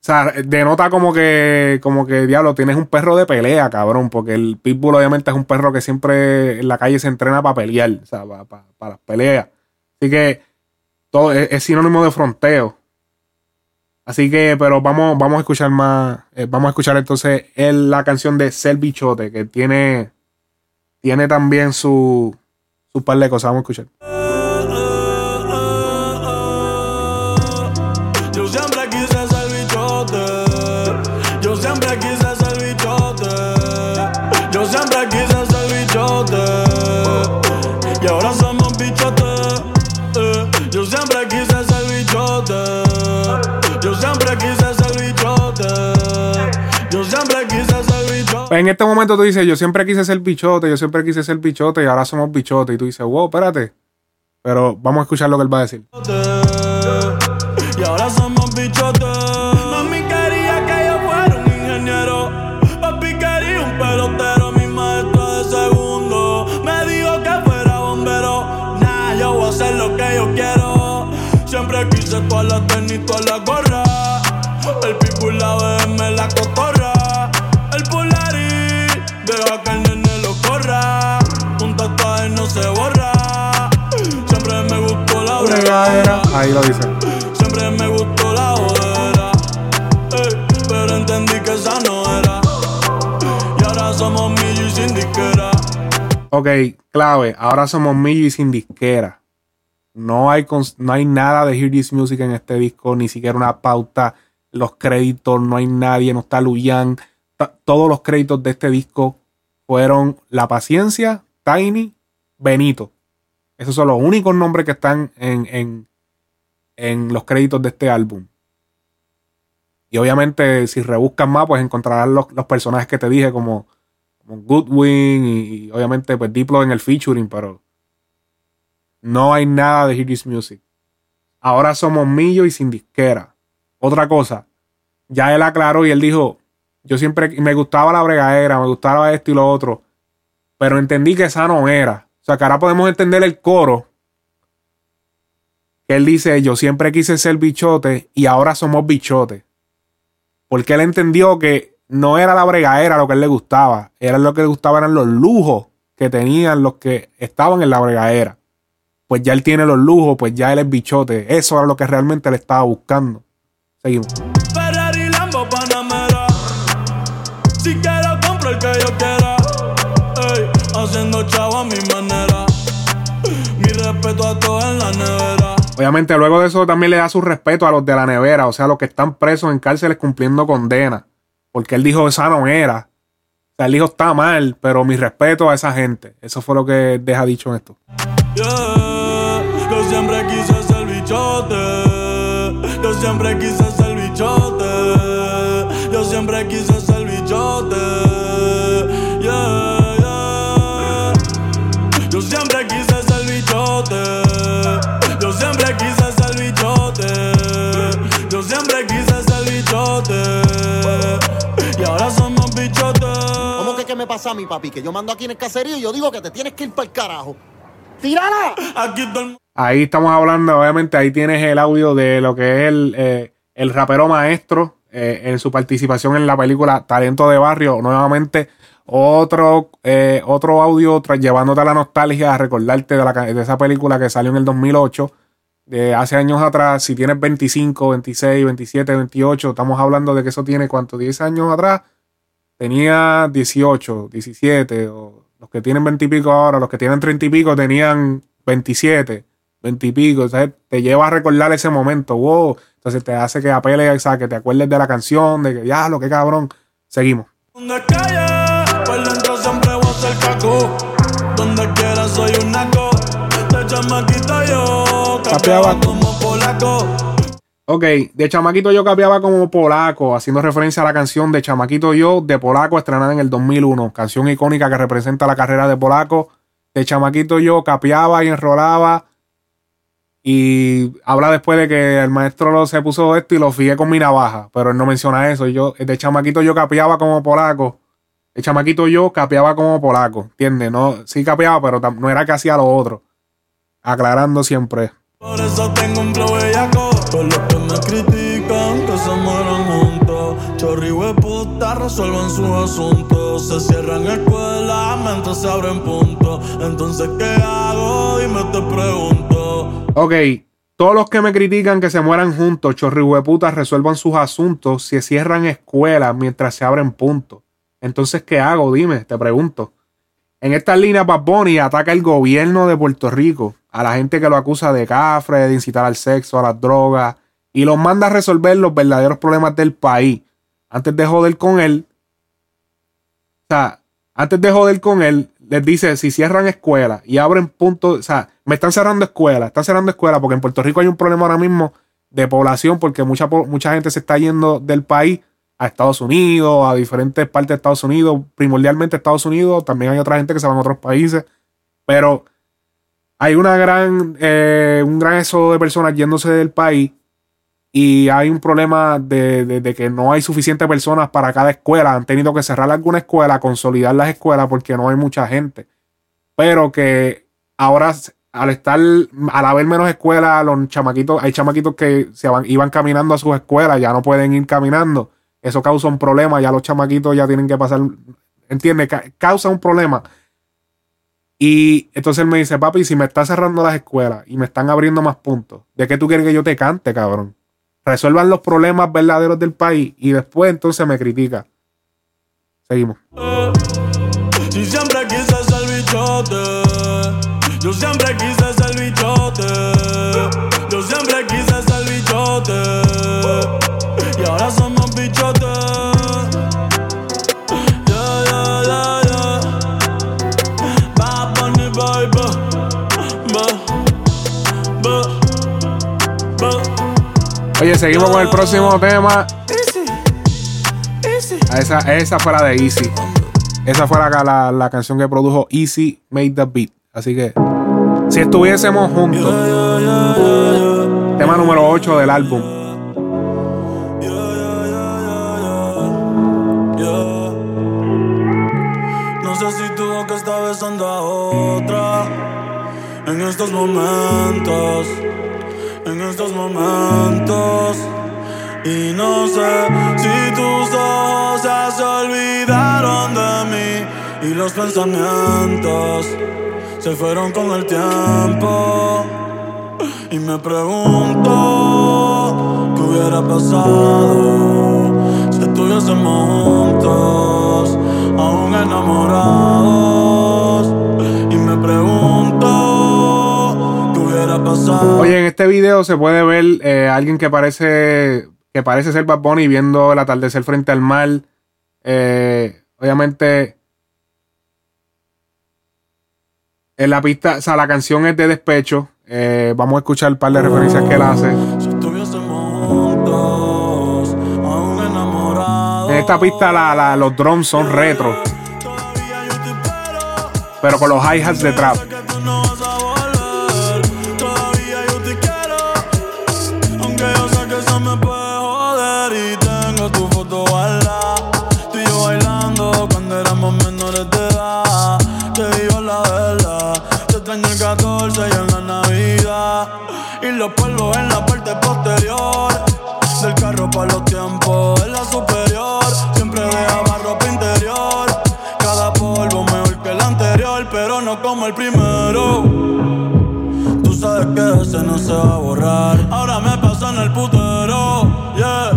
sea, denota como que, como que, diablo, tienes un perro de pelea, cabrón, porque el Pitbull obviamente es un perro que siempre en la calle se entrena para pelear, o sea, para, las peleas. Así que todo es, sinónimo de fronteo. Así que, pero vamos, vamos a escuchar más, eh, vamos a escuchar entonces la canción de Ser Bichote, que tiene, tiene también su, su par de cosas, vamos a escuchar. En este momento tú dices, yo siempre quise ser bichote, yo siempre quise ser bichote y ahora somos bichote. Y tú dices, wow, espérate. Pero vamos a escuchar lo que él va a decir. Y ahora somos bichote. Ahí lo dice. Siempre me gustó la jodera. pero entendí que esa no era. Y ahora somos Millo y sin disquera. Ok, clave. Ahora somos Millo y sin disquera. No hay, no hay nada de Hear This Music en este disco, ni siquiera una pauta. Los créditos, no hay nadie, no está Luyan. Todos los créditos de este disco fueron La Paciencia, Tiny Benito. Esos son los únicos nombres que están en, en, los créditos de este álbum. Y obviamente, si rebuscas más, pues encontrarás los, personajes que te dije, como, como Goodwin y, obviamente, pues Diplo en el featuring, pero no hay nada de Hear Music. Ahora somos Millo y sin disquera. Otra cosa, ya él aclaró y él dijo: Yo siempre me gustaba la bregadera, me gustaba esto y lo otro, pero entendí que esa no era. O sea, que ahora podemos entender el coro. Él dice, yo siempre quise ser bichote y ahora somos bichotes. Porque él entendió que no era la bregadera lo que él le gustaba. Era lo que le gustaba eran los lujos que tenían los que estaban en la bregadera. Pues ya él tiene los lujos, pues ya él es bichote. Eso era lo que realmente le estaba buscando. Seguimos. Obviamente, luego de eso también le da su respeto a los de la nevera, o sea, los que están presos en cárceles cumpliendo condena. Porque él dijo, esa no era. O sea, él dijo, está mal, pero mi respeto a esa gente. Eso fue lo que deja dicho en esto. yo siempre quise ser bichote. Yo siempre quise ser bichote. Yo siempre quise ser me pasa a mi papi? Que yo mando aquí en el caserío y yo digo que te tienes que ir para el carajo. ¡Tírala! Ahí estamos hablando, obviamente, ahí tienes el audio de lo que es el, eh, el rapero maestro eh, en su participación en la película Talento de Barrio. Nuevamente, otro, eh, otro audio llevándote a la nostalgia, a recordarte de, la, de esa película que salió en el 2008 de hace años atrás, si tienes 25, 26, 27, 28, estamos hablando de que eso tiene cuánto, 10 años atrás, tenía 18, 17, o los que tienen 20 y pico ahora, los que tienen 30 y pico tenían 27, 20 y pico, entonces te lleva a recordar ese momento, wow, entonces te hace que apele, o sea, que te acuerdes de la canción, de que ya, lo que cabrón, seguimos. Como polaco. Ok, de Chamaquito Yo capeaba como polaco, haciendo referencia a la canción de Chamaquito Yo de Polaco, estrenada en el 2001. Canción icónica que representa la carrera de Polaco. De Chamaquito Yo capeaba y enrolaba. Y habla después de que el maestro se puso esto y lo fijé con mi navaja. Pero él no menciona eso. Yo, de Chamaquito Yo capeaba como polaco. De Chamaquito Yo capeaba como polaco. ¿Entiendes? No, sí capeaba, pero no era que hacía lo otro. aclarando siempre. Por eso tengo un flow bellaco. Todos los que me critican, que se mueran juntos. Chorri puta, resuelvan sus asuntos. Se cierran escuelas, mientras se abren puntos. Entonces, ¿qué hago? Dime, te pregunto. Ok, todos los que me critican que se mueran juntos, chorri resuelvan sus asuntos. Se cierran escuelas mientras se abren puntos. Entonces, ¿qué hago? Dime, te pregunto. En esta línea, Bad Bunny ataca el gobierno de Puerto Rico, a la gente que lo acusa de cafre, de incitar al sexo, a las drogas, y los manda a resolver los verdaderos problemas del país. Antes de joder con él, o sea, antes de joder con él, les dice, si cierran escuelas y abren puntos, o sea, me están cerrando escuelas, están cerrando escuelas, porque en Puerto Rico hay un problema ahora mismo de población, porque mucha, mucha gente se está yendo del país a Estados Unidos, a diferentes partes de Estados Unidos, primordialmente Estados Unidos, también hay otra gente que se va a otros países, pero hay una gran, eh, un gran eso de personas yéndose del país y hay un problema de, que no hay suficientes personas para cada escuela. Han tenido que cerrar alguna escuela, consolidar las escuelas porque no hay mucha gente. Pero que ahora, al estar, al haber menos escuelas, los chamaquitos, hay chamaquitos que se van, iban caminando a sus escuelas, ya no pueden ir caminando eso causa un problema, ya los chamaquitos ya tienen que pasar, ¿entiendes? causa un problema. Y entonces él me dice, papi, si me está cerrando las escuelas y me están abriendo más puntos, ¿de qué tú quieres que yo te cante, cabrón? Resuelvan los problemas verdaderos del país y después entonces me critica. Seguimos. Si siempre quise ser bichote, yo siempre quise Oye, seguimos con el próximo tema. Esa, esa fue la de Easy. Esa fue la, la, canción que produjo Easy Made the Beat. Así que, si estuviésemos juntos, tema número 8 del álbum. No sé si tuvo que estar besando a otra en estos momentos en estos momentos. Y no sé si tus ojos se olvidaron de mí y los pensamientos se fueron con el tiempo. Y me pregunto qué hubiera pasado si estuviésemos juntos, aún enamorados. Oye, en este video se puede ver eh, alguien que parece que parece ser Bad Bunny viendo el atardecer frente al mar. Eh, obviamente, en la pista, o sea, la canción es de despecho. Eh, vamos a escuchar un par de referencias que él hace. En esta pista los drums son retro. Pero con los hi-hats de trap. El primero. Tú sabes que ese no se va a borrar. Ahora me pasa en el putero, yeah.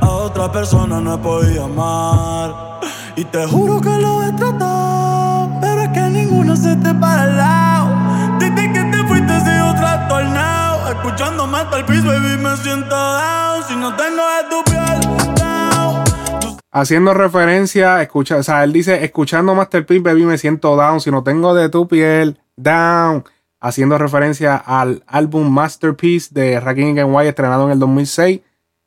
A otra persona no podido amar. Y te juro que lo he tratado, pero es que ninguno se te para al lado. Desde que te fuiste he sido trastornado. Escuchando hasta el piso, baby, me siento down. Si no tengo de tu piel. Haciendo referencia, escucha, o sea, él dice, escuchando Masterpiece, baby, me siento down. Si no tengo de tu piel, down. Haciendo referencia al álbum Masterpiece de Rakim White estrenado en el 2006.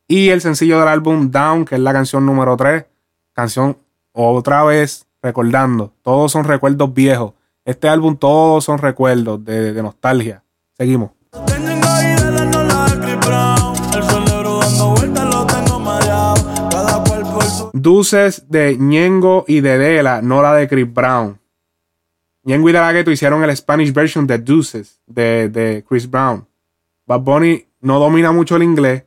Y el sencillo del álbum Down, que es la canción número 3. Canción otra vez recordando. Todos son recuerdos viejos. Este álbum, todos son recuerdos de nostalgia. Seguimos. Dulces de Ñengo y de Dela, no la de Chris Brown. Ñengo y De La Ghetto hicieron el Spanish version de Deuces de, de Chris Brown. Bad Bunny no domina mucho el inglés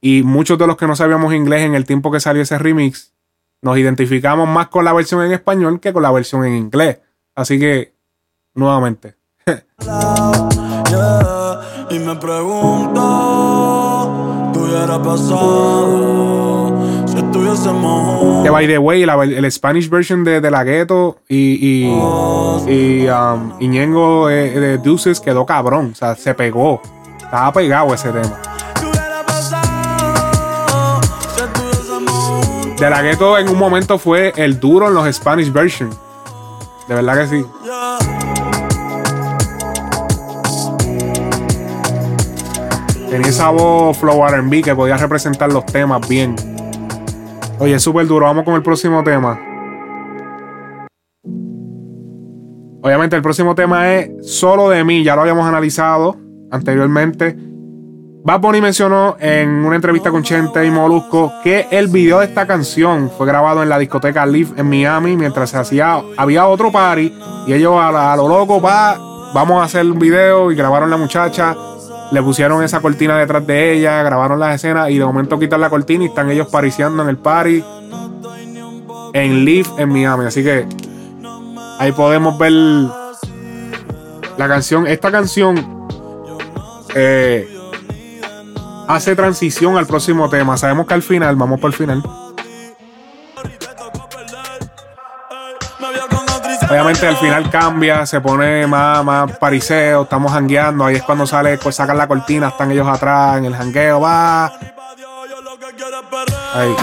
y muchos de los que no sabíamos inglés en el tiempo que salió ese remix nos identificamos más con la versión en español que con la versión en inglés. Así que, nuevamente. Y me pregunto, ¿qué hubiera pasado Que by the way, la- el Spanish version de, de La Ghetto y, y, y, um, y Ñengo eh, de Deuces quedó cabrón. O sea, se pegó. Estaba pegado ese tema. De La Ghetto en un momento fue el duro en los Spanish version. De verdad que sí. Tenía esa voz flow R&B que podía representar los temas bien. Oye, súper duro. Vamos con el próximo tema. Obviamente el próximo tema es Solo de mí. Ya lo habíamos analizado anteriormente. Bad Bunny mencionó en una entrevista con Chente y Molusco que el video de esta canción fue grabado en la discoteca Live en Miami mientras se hacía había otro party y ellos a, a lo loco va vamos a hacer un video y grabaron la muchacha le pusieron esa cortina detrás de ella grabaron las escenas y de momento quitan la cortina y están ellos pariciando en el party en Live en Miami así que ahí podemos ver la canción esta canción eh, hace transición al próximo tema. Sabemos que al final, vamos por el final. Obviamente al final cambia, se pone más, más pariseo, estamos jangueando. Ahí es cuando sale, pues sacan la cortina, están ellos atrás en el jangueo, va. Ahí.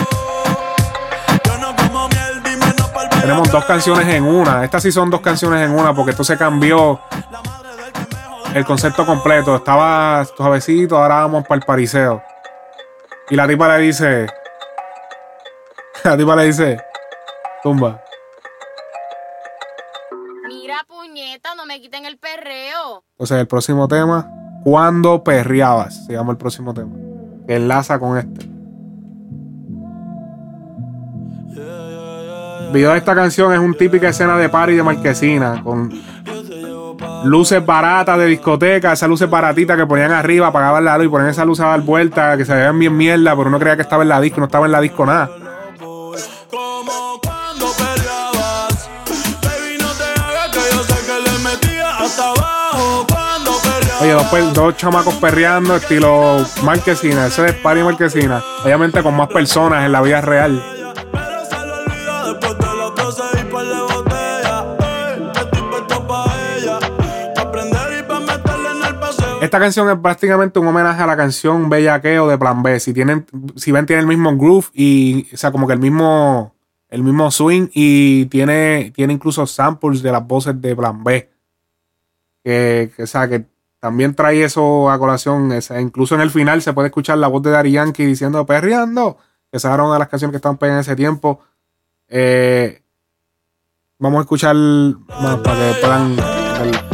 Tenemos dos canciones en una. Estas sí son dos canciones en una porque esto se cambió el concepto completo. Estaba suavecito, ahora vamos para el pariseo. Y la tipa le dice. La tipa le dice. Tumba. Puñeta, no me quiten el perreo. Entonces, el próximo tema, Cuando perreabas, se llama el próximo tema. Enlaza con este. Video de esta canción es una típica escena de party de marquesina, con luces baratas de discoteca, esas luces baratitas que ponían arriba, apagaban la luz y ponían esa luz a dar vuelta, que se veían bien mierda, pero uno creía que estaba en la disco, no estaba en la disco nada. Oye, dos, dos chamacos perreando, estilo marquesina, ese es party marquesina. Obviamente con más personas en la vida real. Pero se lo olvida después de las 12 y par de botellas. Ey, estoy puesto pa' ella. Pa' aprender y pa' meterle en el paseo. Esta canción es prácticamente un homenaje a la canción Bellaqueo de Plan B. Si tienen, si ven, tiene el mismo groove y, o sea, como que el mismo, el mismo swing y tiene, tiene incluso samples de las voces de Plan B. Que, o sea, que también trae eso a colación. o sea, incluso en el final se puede escuchar la voz de Daddy Yankee diciendo perreando. Que esa era las canciones que estaban pegadas en ese tiempo. Eh, vamos a escuchar más para que puedan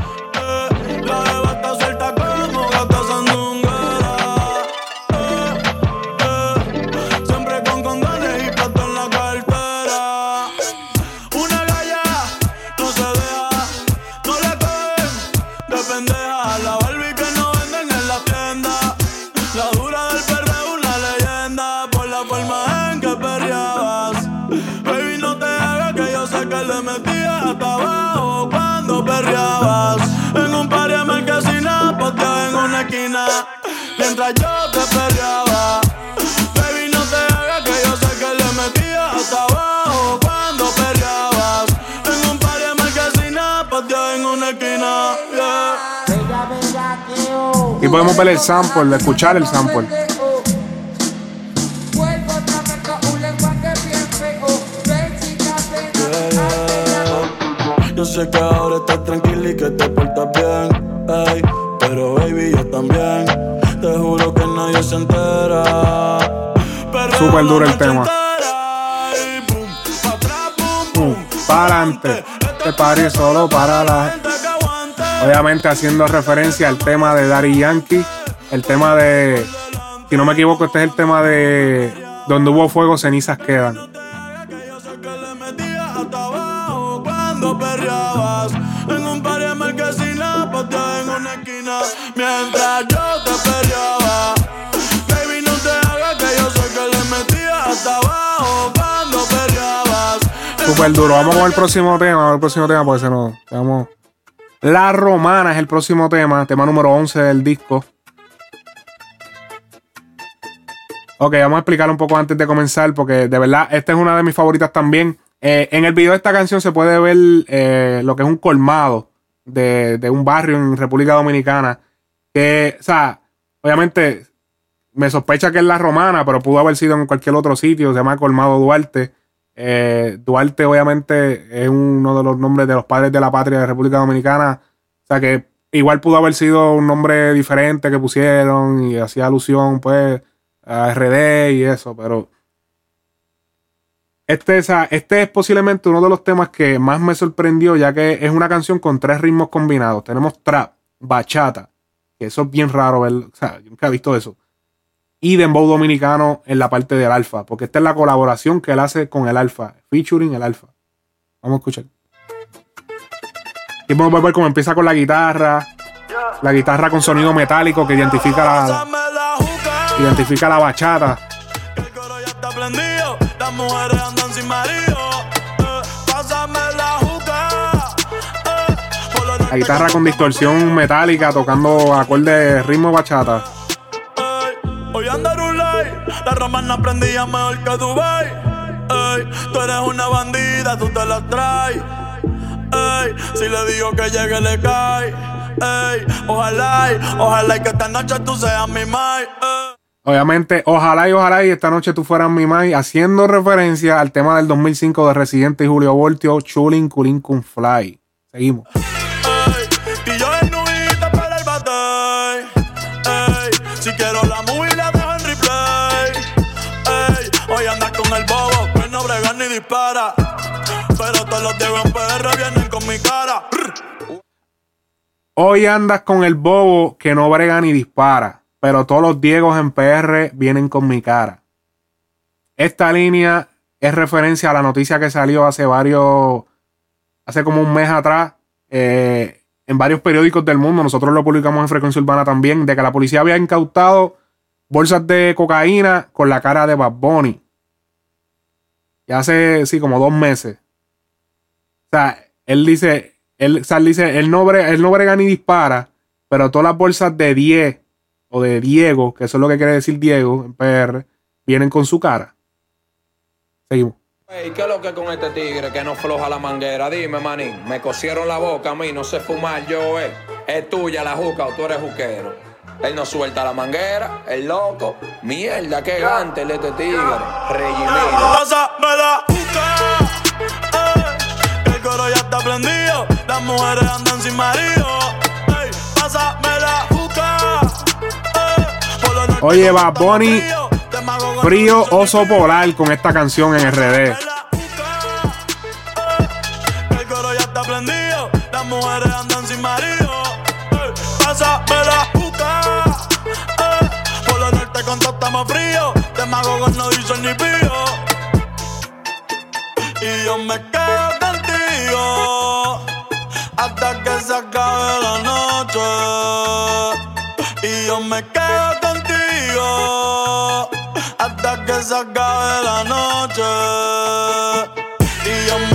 podemos ver el sample, escuchar el sample. Yo sé que ahora estás tranquila y que te portas bien, ey, pero baby yo también. Te juro que nadie se entera. Súper duro el tema. boom, para adelante. Party es solo para la gente. Obviamente haciendo referencia al tema de Daddy Yankee. El tema de. Si no me equivoco, este es el tema de. Donde hubo fuego, cenizas quedan. Mientras yo te peleaba. Baby, no te hagas que yo sé que le metía hasta abajo cuando peleabas. Súper duro. Vamos con el próximo tema. Al próximo tema porque se nos. Vamos. La Romana es el próximo tema. Tema número 11 del disco. Ok, vamos a explicar un poco antes de comenzar porque de verdad esta es una de mis favoritas también. Eh, en el video de esta canción se puede ver eh, lo que es un colmado de, de un barrio en República Dominicana. Que, o sea, obviamente me sospecha que es la romana, pero pudo haber sido en cualquier otro sitio. Se llama Colmado Duarte. Eh, Duarte, obviamente, es uno de los nombres de los padres de la patria de República Dominicana. O sea que igual pudo haber sido un nombre diferente que pusieron y hacía alusión, pues, a RD y eso, pero. Este, este es posiblemente uno de los temas que más me sorprendió, ya que es una canción con tres ritmos combinados. Tenemos trap, bachata, que eso es bien raro ver, o sea, yo nunca he visto eso y Dembow Dominicano en la parte del Alfa, porque esta es la colaboración que él hace con el Alfa, featuring el Alfa. Vamos a escuchar. Y vamos a ver cómo empieza con la guitarra, la guitarra con sonido metálico que identifica la, identifica la bachata. El coro ya está prendido. Las mujeres andan sin marido. Eh, la. Eh, La guitarra con distorsión metálica tocando acordes ritmo bachata. La romana prendía mejor que Dubai. Ey, tú eres una bandida, tú te la traes. Ey, si le digo que llegue le cae. Ey, ojalá, y- ojalá y que esta noche tú seas mi mai. Obviamente, ojalá y ojalá y esta noche tú fueras mi mai, haciendo referencia al tema del 2005 de Residente Julio Voltio, Chulin Culin Kun Fly. Seguimos. PR vienen con mi cara. Hoy andas con el bobo que no brega ni dispara, pero todos los Diegos en PR vienen con mi cara. Esta línea es referencia a la noticia que salió hace varios, hace como un mes atrás, eh, en varios periódicos del mundo. Nosotros lo publicamos en Frecuencia Urbana también, de que la policía había incautado bolsas de cocaína con la cara de Bad Bunny. Ya hace, sí, como dos meses. O sea, él dice, él, o sea, él dice, él no, brega, él no brega ni dispara, pero todas las bolsas de 10 o de Diego, que eso es lo que quiere decir Diego en PR, vienen con su cara. Seguimos. Ey, ¿qué es lo que es con este tigre que no floja la manguera? Dime, manín, me cosieron la boca a mí, no sé fumar yo, eh. Es tuya la juca o tú eres juquero. Él no suelta la manguera, el loco. Mierda, qué gante el este tigre. Regimiro. Está prendido. Las mujeres andan sin marido. Ey, pásame la juca. Ey, Oye, mago con Frío oso polar con esta canción en RD. El coro ya está prendido. Las mujeres andan sin marido. Ey, Pásame la juca. Por lo norte con todo estamos fríos. Te mago con no dicen ni pío. Y yo me quedo se acabe la noche. Y yo me quedo contigo hasta que se acabe la noche. Y yo me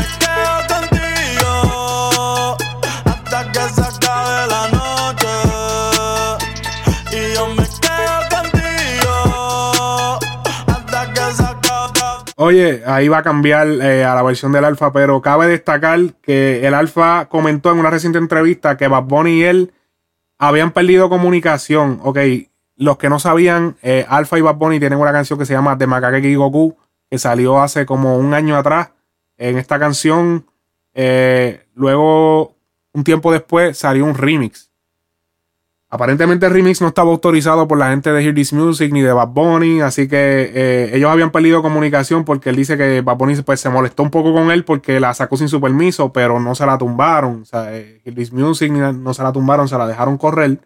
Ahí va a cambiar eh, a la versión del Alfa, pero cabe destacar que el Alfa comentó en una reciente entrevista que Bad Bunny y él habían perdido comunicación. Ok, los que no sabían, eh, Alfa y Bad Bunny tienen una canción que se llama The Makakeki Goku, que salió hace como un año atrás. En esta canción, eh, luego, un tiempo después, salió un remix. Aparentemente el remix no estaba autorizado por la gente de Hear This Music ni de Bad Bunny, así que eh, ellos habían perdido comunicación porque él dice que Bad Bunny pues, se molestó un poco con él porque la sacó sin su permiso, pero no se la tumbaron. O sea, eh, Hear This Music no se la tumbaron, se la dejaron correr.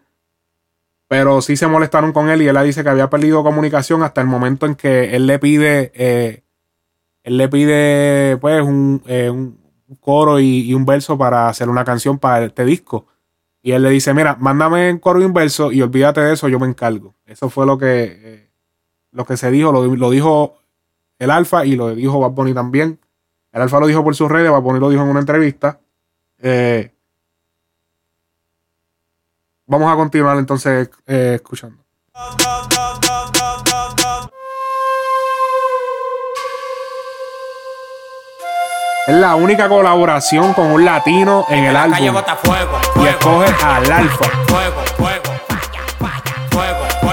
Pero sí se molestaron con él y él dice que había perdido comunicación hasta el momento en que él le pide, eh, él le pide pues un, eh, coro y un verso para hacer una canción para este disco. Y él le dice, mira, mándame en coro inverso y olvídate de eso, yo me encargo. Eso fue lo que, eh, lo que se dijo, lo, lo dijo el Alfa y lo dijo Bad también. El Alfa lo dijo por sus redes, Bad lo dijo en una entrevista. Eh, vamos a continuar entonces eh, escuchando. Es la única colaboración con un latino en el álbum. fuego, Y escoge al Alfa. fuego, fuego, fuego, fuego, fuego,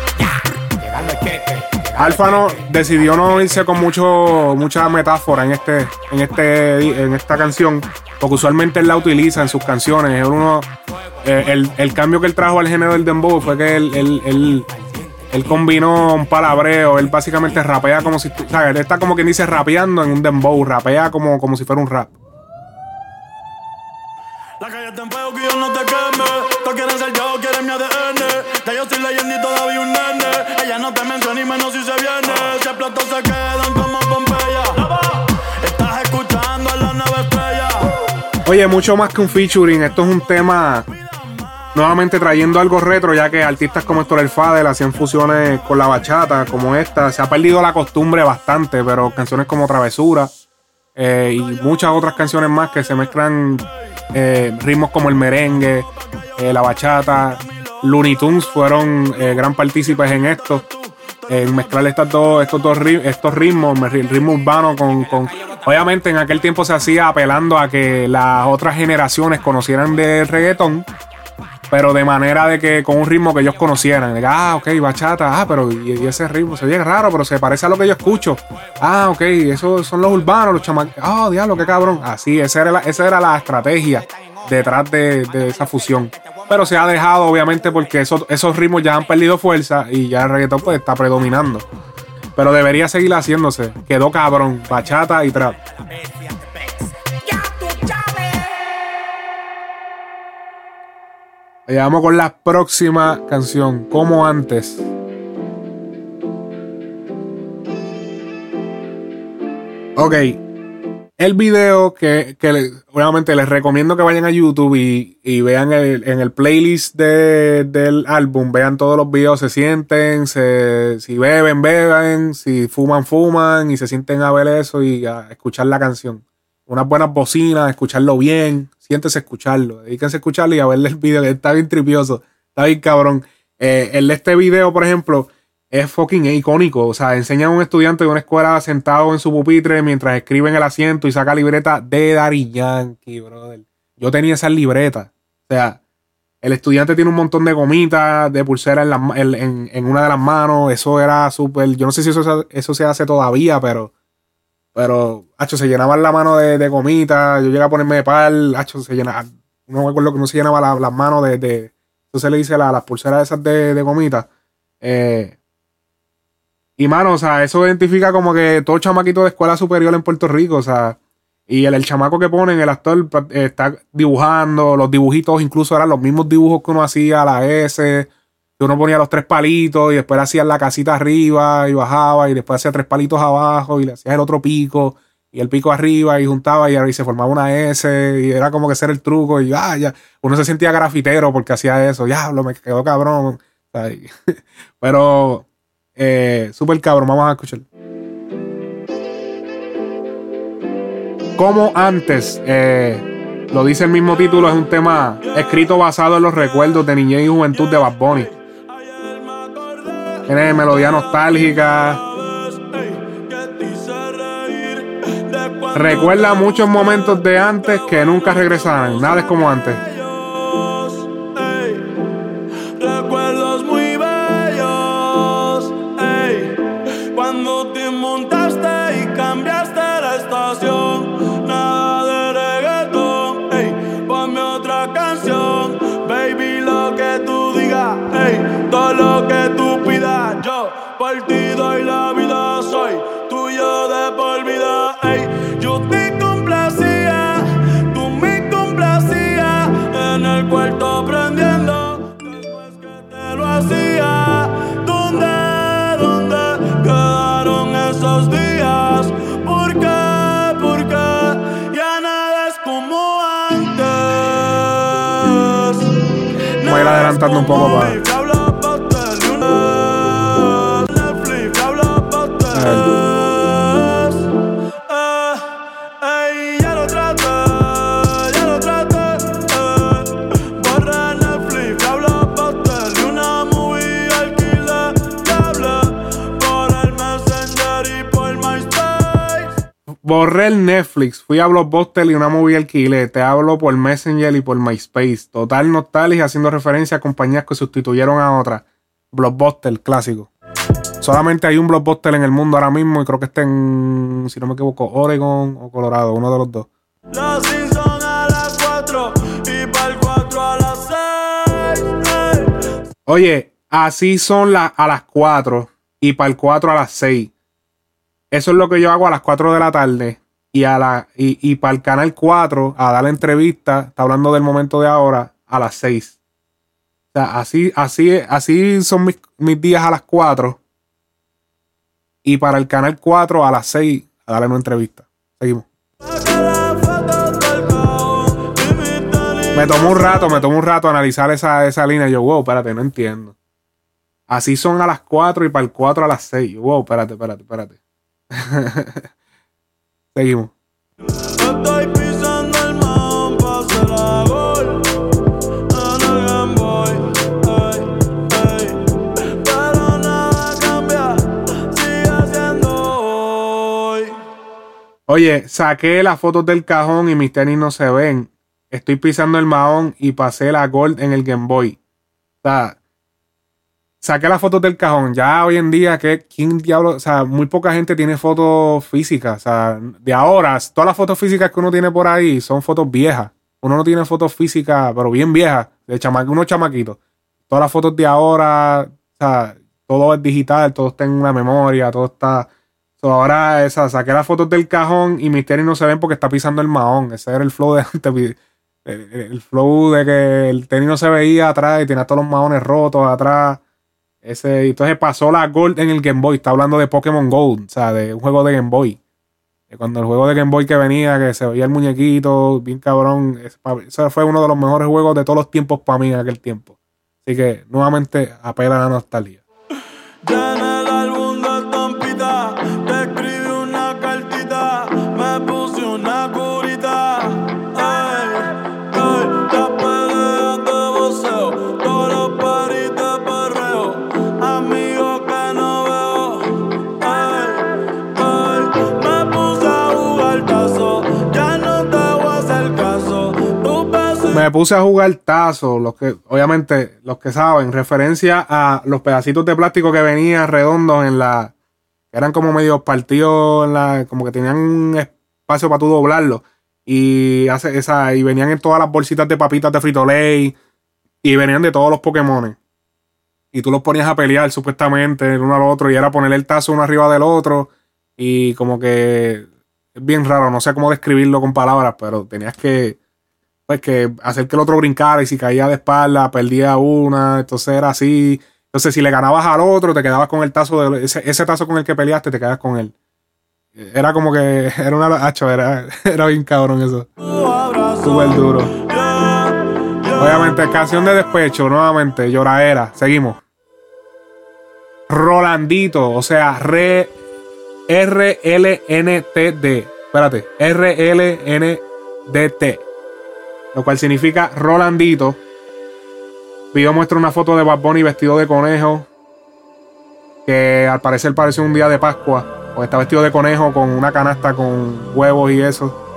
ya, llegando el queque. llegando el Alfa no, queque. decidió no irse con mucho, mucha metáfora en este, en este, en esta canción, porque usualmente él la utiliza en sus canciones. Es uno, eh, el, el cambio que él trajo al género del dembow fue que él, él, él, él combinó un palabreo. Él básicamente rapea como si, o sea, él está como quien dice rapeando en un dembow, rapea como, como si fuera un rap. Oye, mucho más que un featuring, esto es un tema nuevamente trayendo algo retro, ya que artistas como Héctor El Fadel hacían fusiones con la bachata, como esta. Se ha perdido la costumbre bastante, pero canciones como Travesura eh, y muchas otras canciones más que se mezclan eh, ritmos como el merengue, eh, la bachata. Looney Tunes fueron gran partícipes en esto. En mezclar estas dos, estos dos estos ritmos, el ritmo urbano con, con- Obviamente en aquel tiempo se hacía apelando a que las otras generaciones conocieran del reggaetón, pero de manera de que con un ritmo que ellos conocieran. De ah, ok, bachata, ah, pero y, ese ritmo se oye raro, pero se parece a lo que yo escucho. Ah, ok, esos son los urbanos, los chamacos. Ah, diablo, qué cabrón. Así, esa era la, esa era la estrategia detrás de, de esa fusión. Pero se ha dejado, obviamente, porque esos, esos ritmos ya han perdido fuerza y ya el reggaetón pues está predominando. Pero debería seguir haciéndose. Quedó cabrón, bachata y trap. Allá vamos con la próxima canción, como antes. Ok. El video que, que obviamente les recomiendo que vayan a YouTube y, y vean el- en el playlist de- del álbum, vean todos los videos, se sienten, se, si beben, beben, si fuman, fuman y se sienten a ver eso y a escuchar la canción. Unas buenas bocinas, escucharlo bien, siéntese a escucharlo, dedíquense a escucharlo y a verle el video, está bien tripioso, está bien cabrón. Eh, el este video, por ejemplo, es fucking icónico. O sea, enseña a un estudiante de una escuela sentado en su pupitre mientras escribe en el asiento y saca libreta de Daddy Yankee, brother. Yo tenía esas libretas. O sea, el estudiante tiene un montón de gomitas, de pulseras en, ma- en, en- una de las manos. Eso era súper. Yo no sé si eso, eso se hace todavía, pero. Pero, hacho, se llenaba la mano de, de gomitas. Yo llegué a ponerme de par, hacho, se llenaba. No me acuerdo que no se llenaba la- las manos de. de se le dice la- las pulseras esas de, de gomitas. Eh, y mano, o sea, eso identifica como que todo chamaquito de escuela superior en Puerto Rico, o sea, y el, el chamaco que ponen, el actor eh, está dibujando, los dibujitos incluso eran los mismos dibujos que uno hacía, la S, que uno ponía los tres palitos y después le hacías la casita arriba y bajaba y después hacía tres palitos abajo y le hacías el otro pico y el pico arriba y juntaba y ahí se formaba una S y era como que ese era el truco y ah, ya, uno se sentía grafitero porque hacía eso, ya, lo me quedó cabrón. y- Pero eh, súper cabrón, vamos a escuchar. Como antes, eh, lo dice el mismo título, es un tema escrito basado en los recuerdos de niñez y juventud de Bad Bunny. Tiene melodía nostálgica. Recuerda muchos momentos de antes que nunca regresarán. Nada es como antes. Voy a ir adelantando Borré el Netflix, fui a Blockbuster y una movie alquilé. Te hablo por Messenger y por MySpace. Total nostalgia haciendo referencia a compañías que sustituyeron a otras. Blockbuster, clásico. Solamente hay un Blockbuster en el mundo ahora mismo y creo que está en, si no me equivoco, Oregon o Colorado, uno de los dos. Los Simpson a las 4 y pa'l 4 a las 6. Oye, así son la- a las 4 y para el 4 a las 6. Eso es lo que yo hago a las 4 de la tarde. Y, a la, y, y para el canal 4, a dar la entrevista, está hablando del momento de ahora, a las 6. O sea, así, así, así son mis, mis días a las 4. Y para el canal 4 a las 6, a darle una entrevista. Seguimos. Me tomó un rato, me tomó un rato analizar esa, esa línea. Yo, wow, espérate, no entiendo. Así son a las 4 y para el 4 a las 6. Yo, wow, espérate, espérate, espérate. Seguimos. Oye, saqué las fotos del cajón y mis tenis no se ven. Estoy pisando el mahón y pasé la gold en el Game Boy. O sea, saqué las fotos del cajón. Ya hoy en día, que ¿quién diablo? O sea, muy poca gente tiene fotos físicas. O sea, de ahora, todas las fotos físicas que uno tiene por ahí son fotos viejas. Uno no tiene fotos físicas, pero bien viejas, de chama unos chamaquitos. Todas las fotos de ahora, o sea, todo es digital, todo está en una memoria, todo está. So, ahora esa, saqué las fotos del cajón y mis tenis no se ven porque está pisando el mahón. Ese era el flow de antes. El flow de que el tenis no se veía atrás y tenía todos los mahones rotos atrás. Ese, entonces pasó la Gold en el Game Boy. Está hablando de Pokémon Gold, o sea, de un juego de Game Boy. Cuando el juego de Game Boy que venía, que se veía el muñequito, bien cabrón. Ese fue uno de los mejores juegos de todos los tiempos para mí en aquel tiempo. Así que nuevamente apela a la nostalgia. Me puse a jugar tazo, los que, obviamente, los que saben, referencia a los pedacitos de plástico que venían redondos en la. eran como medio partidos en la. como que tenían un espacio para tú doblarlo. Y hace esa. Y venían en todas las bolsitas de papitas de Frito Lay. Y venían de todos los Pokémon. Y tú los ponías a pelear supuestamente el uno al otro. Y era poner el tazo uno arriba del otro. Y como que. Es bien raro, no sé cómo describirlo con palabras, pero tenías que pues que hacer que el otro brincara y si caía de espalda perdía una, entonces era así. Entonces si le ganabas al otro te quedabas con el tazo, de, ese, ese tazo con el que peleaste te quedas con él. Era como que era una hacho, era, bien cabrón eso. Súper duro. Obviamente, canción de despecho, nuevamente, lloradera. Seguimos. Rolandito, o sea, re, R-L-N-T-D. Espérate, R-L-N-D-T. Lo cual significa Rolandito. Video muestra una foto de Bad Bunny vestido de conejo. Que al parecer parece un día de Pascua. O está vestido de conejo con una canasta con huevos y eso.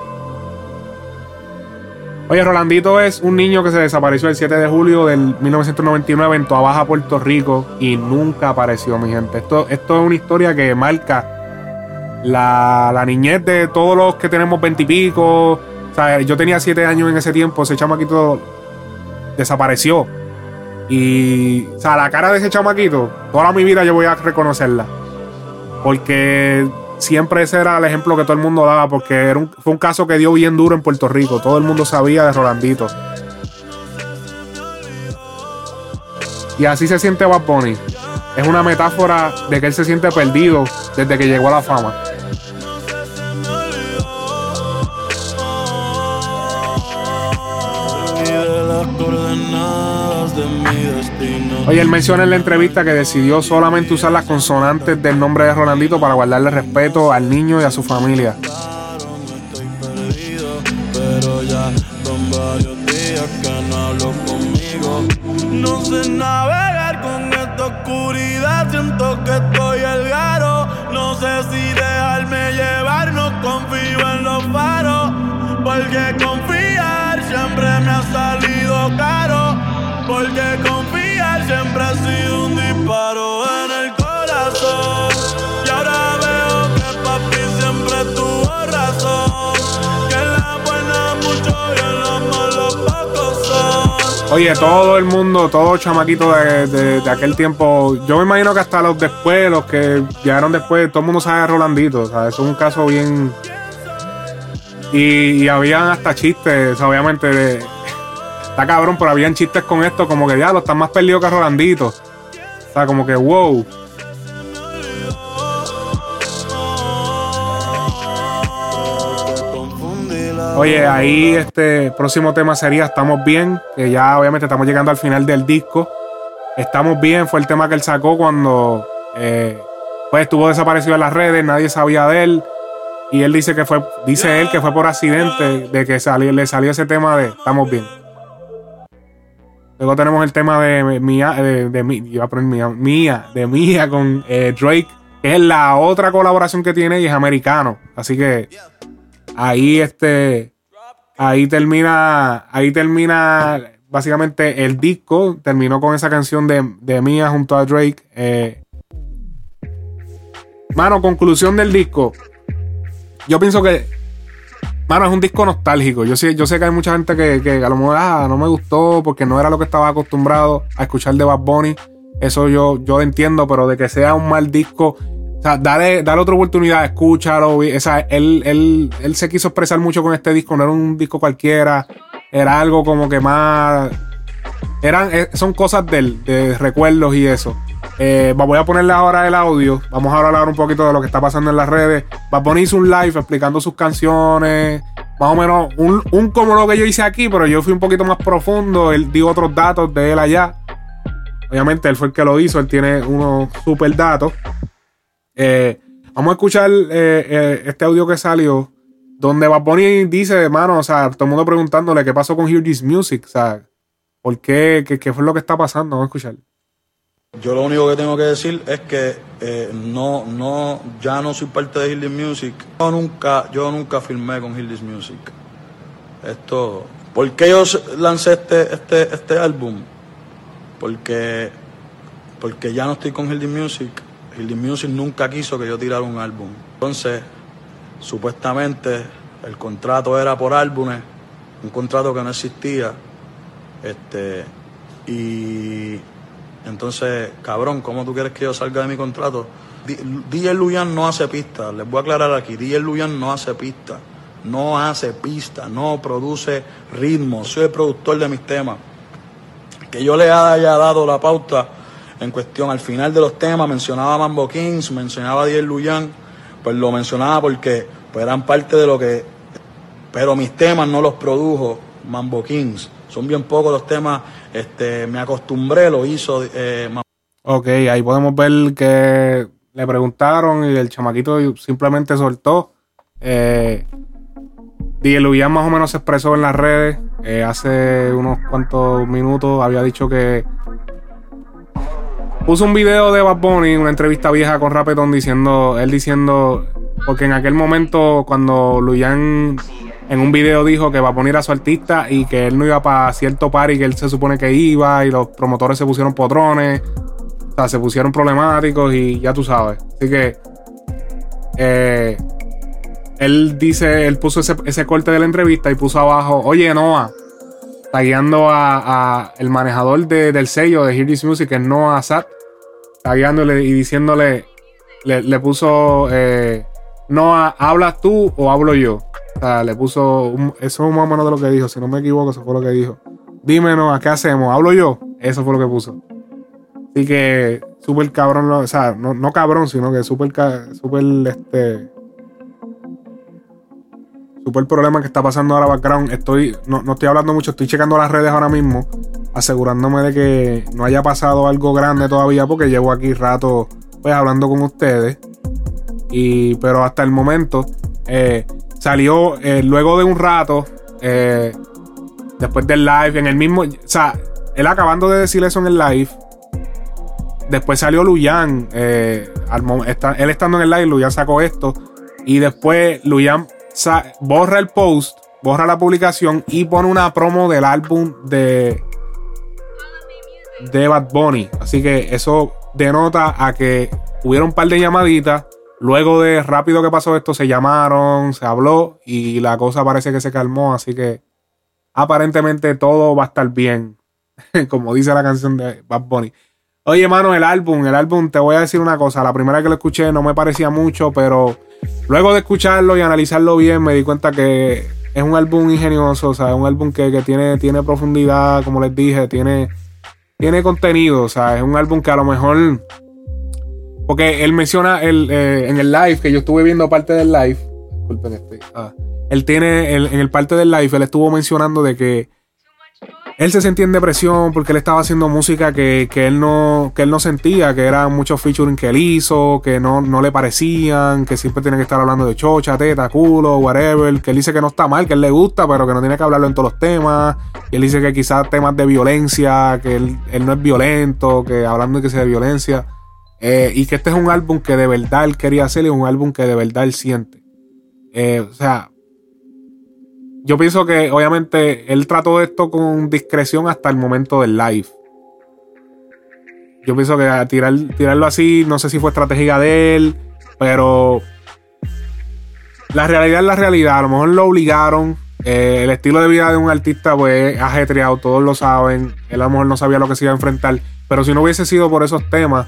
Oye, Rolandito es un niño que se desapareció el 7 de julio del 1999 en Toa Puerto Rico, y nunca apareció, mi gente. Esto, esto es una historia que marca la, la niñez de todos los que tenemos veintipico. O sea, yo tenía 7 años en ese tiempo, ese chamaquito desapareció. Y, la cara de ese chamaquito, toda mi vida yo voy a reconocerla. Porque siempre ese era el ejemplo que todo el mundo daba, porque era un- fue un caso que dio bien duro en Puerto Rico. Todo el mundo sabía de Rolandito. Y así se siente Bad Bunny. Es una metáfora de que él se siente perdido desde que llegó a la fama. Oye, él menciona en la entrevista que decidió solamente usar las consonantes del nombre de Rolandito para guardarle respeto al niño y a su familia. No sé navegar con esta oscuridad, siento que estoy el garo. No sé si dejarme llevar, no confío en los faros. Porque confiar siempre me ha salido caro. Porque confiar siempre ha sido un disparo en el corazón. Y ahora veo que papi siempre tuvo razón. Que en la buena mucho y en la mala pocos son. Oye, todo el mundo, todo chamaquito de, de- de aquel tiempo, yo me imagino que hasta los después, los que llegaron después, todo el mundo sabe de Rolandito. O sea, es un caso bien. Y, y habían hasta chistes, obviamente, de, está cabrón, pero habían chistes con esto, como que ya lo están más perdido que Rolandito. O sea, como que wow. Oye, ahí este próximo tema sería Estamos bien, que ya obviamente estamos llegando al final del disco. Estamos bien fue el tema que él sacó cuando eh, pues estuvo desaparecido en las redes, nadie sabía de él. Y él dice que fue, dice él que fue por accidente de que salió, le salió ese tema de Estamos bien. Luego tenemos el tema de Mía, de, de Mi- iba Mía, de con eh, Drake, es la otra colaboración que tiene y es americano. Así que ahí este ahí termina ahí termina básicamente el disco terminó con esa canción de, de Mía junto a Drake eh, mano conclusión del disco yo pienso que mano es un disco nostálgico yo sé yo sé que hay mucha gente que, que a lo mejor ah, no me gustó porque no era lo que estaba acostumbrado a escuchar de Bad Bunny eso yo yo entiendo pero de que sea un mal disco o sea, dale, dale otra oportunidad, escúchalo. O sea, él, él, él se quiso expresar mucho con este disco, no era un disco cualquiera, era algo como que más. Eran, eh, son cosas del, de recuerdos y eso. Eh, voy a ponerle ahora el audio. Vamos a hablar un poquito de lo que está pasando en las redes. Va a poner un live explicando sus canciones. Más o menos un, un como lo que yo hice aquí, pero yo fui un poquito más profundo. Él dio otros datos de él allá. Obviamente él fue el que lo hizo, él tiene unos super datos. Eh, vamos a escuchar eh, eh, este audio que salió, donde Bad Bunny dice, hermano, o sea, todo el mundo preguntándole qué pasó con Hear This Music, o sea, ¿por? ¿Qué, qué fue lo que está pasando? Vamos a escuchar. Yo lo único que tengo que decir es que eh, no, no, ya no soy parte de This Music. Yo nunca, yo firmé con This Music. Esto, ¿por qué yo lancé este, este, este álbum? Porque, porque ya no estoy con This Music. This Music nunca quiso que yo tirara un álbum. Entonces, supuestamente el contrato era por álbumes, un contrato que no existía. Este, y entonces, cabrón, ¿cómo tú quieres que yo salga de mi contrato? DJ Luyan no hace pista, les voy a aclarar aquí, DJ Luyan no hace pista, no hace pista, no produce ritmo, soy el productor de mis temas. Que yo le haya dado la pauta en cuestión al final de los temas, mencionaba Mambo Kings, mencionaba DJ Luyan, pues lo mencionaba porque pues, eran parte de lo que pero mis temas no los produjo Mambo Kings. Son bien pocos los temas. Este, me acostumbré, lo hizo eh, Ok, ahí podemos ver que le preguntaron y el chamaquito simplemente soltó. Eh, DJ más o menos se expresó en las redes eh, hace unos cuantos minutos. Había dicho que puso un video de Bad Bunny, una entrevista vieja con Rapetón diciendo, él diciendo, porque en aquel momento cuando Luyan en un video dijo que va a poner a su artista y que él no iba para cierto party que él se supone que iba y los promotores se pusieron potrones, o sea, se pusieron problemáticos y ya tú sabes. Así que eh, él dice, él puso ese, ese corte de la entrevista y puso abajo, oye Noah, tagueando a, a el manejador de- del sello de Hear This Music, que es Noah Sat, tagueándole y diciéndole, le, le puso, eh, Noah, ¿hablas tú o hablo yo? Le puso, eso es más o menos de lo que dijo, si no me equivoco, eso fue lo que dijo. Dime, Noah, ¿qué hacemos? ¿Hablo yo? Eso fue lo que puso. Así que, súper cabrón, o sea, no, no cabrón, sino que súper, súper, este, súper problema que está pasando ahora background. Estoy, no, no estoy hablando mucho, estoy checando las redes ahora mismo, asegurándome de que no haya pasado algo grande todavía, porque llevo aquí rato, pues, hablando con ustedes. Y, pero hasta el momento, eh, salió eh, luego de un rato, eh, después del live, en el mismo, o sea, él acabando de decir eso en el live, después salió Luyan, eh, él estando en el live, Luyan sacó esto, y después Luyan borra el post, borra la publicación y pone una promo del álbum de, de Bad Bunny. Así que eso denota a que hubieron un par de llamaditas. Luego de rápido que pasó esto, se llamaron, se habló y la cosa parece que se calmó. Así que aparentemente todo va a estar bien. Como dice la canción de Bad Bunny. Oye, mano, el álbum, el álbum, te voy a decir una cosa. La primera que lo escuché no me parecía mucho, pero luego de escucharlo y analizarlo bien, me di cuenta que es un álbum ingenioso, o sea, es un álbum que, que tiene, tiene profundidad, como les dije, tiene, tiene contenido, o sea, es un álbum que a lo mejor. Porque él menciona el, eh, en el live, que yo estuve viendo parte del live. Disculpen este. ah, él tiene, el- en el parte del live, él estuvo mencionando de que él se sentía en depresión porque él estaba haciendo música que, que él no que él no sentía, que eran muchos featuring que él hizo, que no, no le parecían, que siempre tiene que estar hablando de chocha, teta, culo, whatever, que él dice que no está mal, que él le gusta, pero que no tiene que hablarlo en todos los temas, y él dice que quizás temas de violencia, que él, él no es violento, que hablando de que sea de violencia, eh, y que este es un álbum que de verdad él quería hacer y un álbum que de verdad él siente. Eh, o sea, yo pienso que obviamente él trató esto con discreción hasta el momento del live. Yo pienso que tirar, tirarlo así, no sé si fue estrategia de él, pero la realidad es la realidad. A lo mejor lo obligaron. Eh, el estilo de vida de un artista, pues, es ajetreado, todos lo saben. Él a lo mejor no sabía lo que se iba a enfrentar. Pero si no hubiese sido por esos temas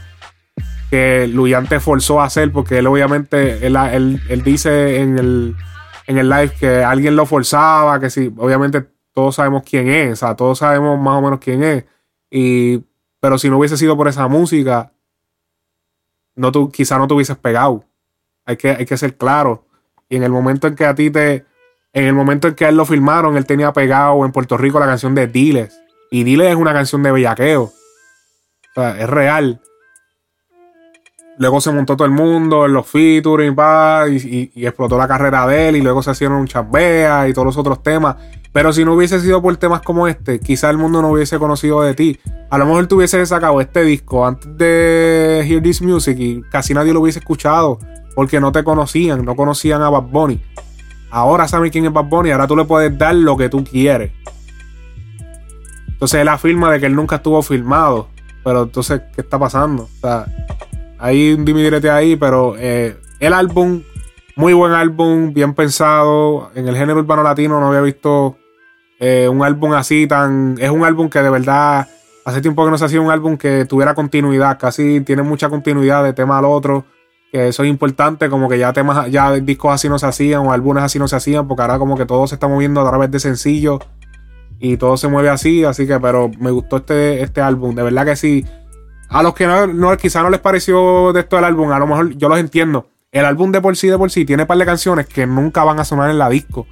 que Luyan te forzó a hacer, porque él obviamente, él, él- él dice en el, en el live que alguien lo forzaba, que sí, obviamente todos sabemos quién es, o sea, todos sabemos más o menos quién es. Y, pero si no hubiese sido por esa música, no tú, quizá no te hubieses pegado. Hay que, hay que ser claro. Y en el momento en que a ti te. En el momento en que a él lo filmaron, él tenía pegado en Puerto Rico la canción de Diles. Y Diles es una canción de bellaqueo. O sea, es real. Luego se montó todo el mundo en los featuring, y, y- y explotó la carrera de él. Y luego se hicieron un chambea y todos los otros temas. Pero si no hubiese sido por temas como este, quizá el mundo no hubiese conocido de ti. A lo mejor tú hubieses sacado este disco antes de Hear This Music y casi nadie lo hubiese escuchado porque no te conocían, no conocían a Bad Bunny. Ahora saben quién es Bad Bunny, ahora tú le puedes dar lo que tú quieres. Entonces él afirma de que él nunca estuvo filmado. Pero entonces, ¿qué está pasando? O sea, hay un dimidirete ahí, pero eh, el álbum, muy buen álbum, bien pensado. En el género urbano latino no había visto eh, un álbum así tan. Es un álbum que de verdad. Hace tiempo que no se hacía un álbum que tuviera continuidad. Casi tiene mucha continuidad de tema al otro. Que eso es importante. Como que ya temas, ya discos así no se hacían. O álbumes así no se hacían. Porque ahora como que todo se está moviendo a través de sencillos. Y todo se mueve así. Así que, pero me gustó este, este álbum. De verdad que sí. A los que no, no quizá no les pareció de esto el álbum, a lo mejor yo los entiendo. El álbum de por sí, de por sí, tiene un par de canciones que nunca van a sonar en la disco.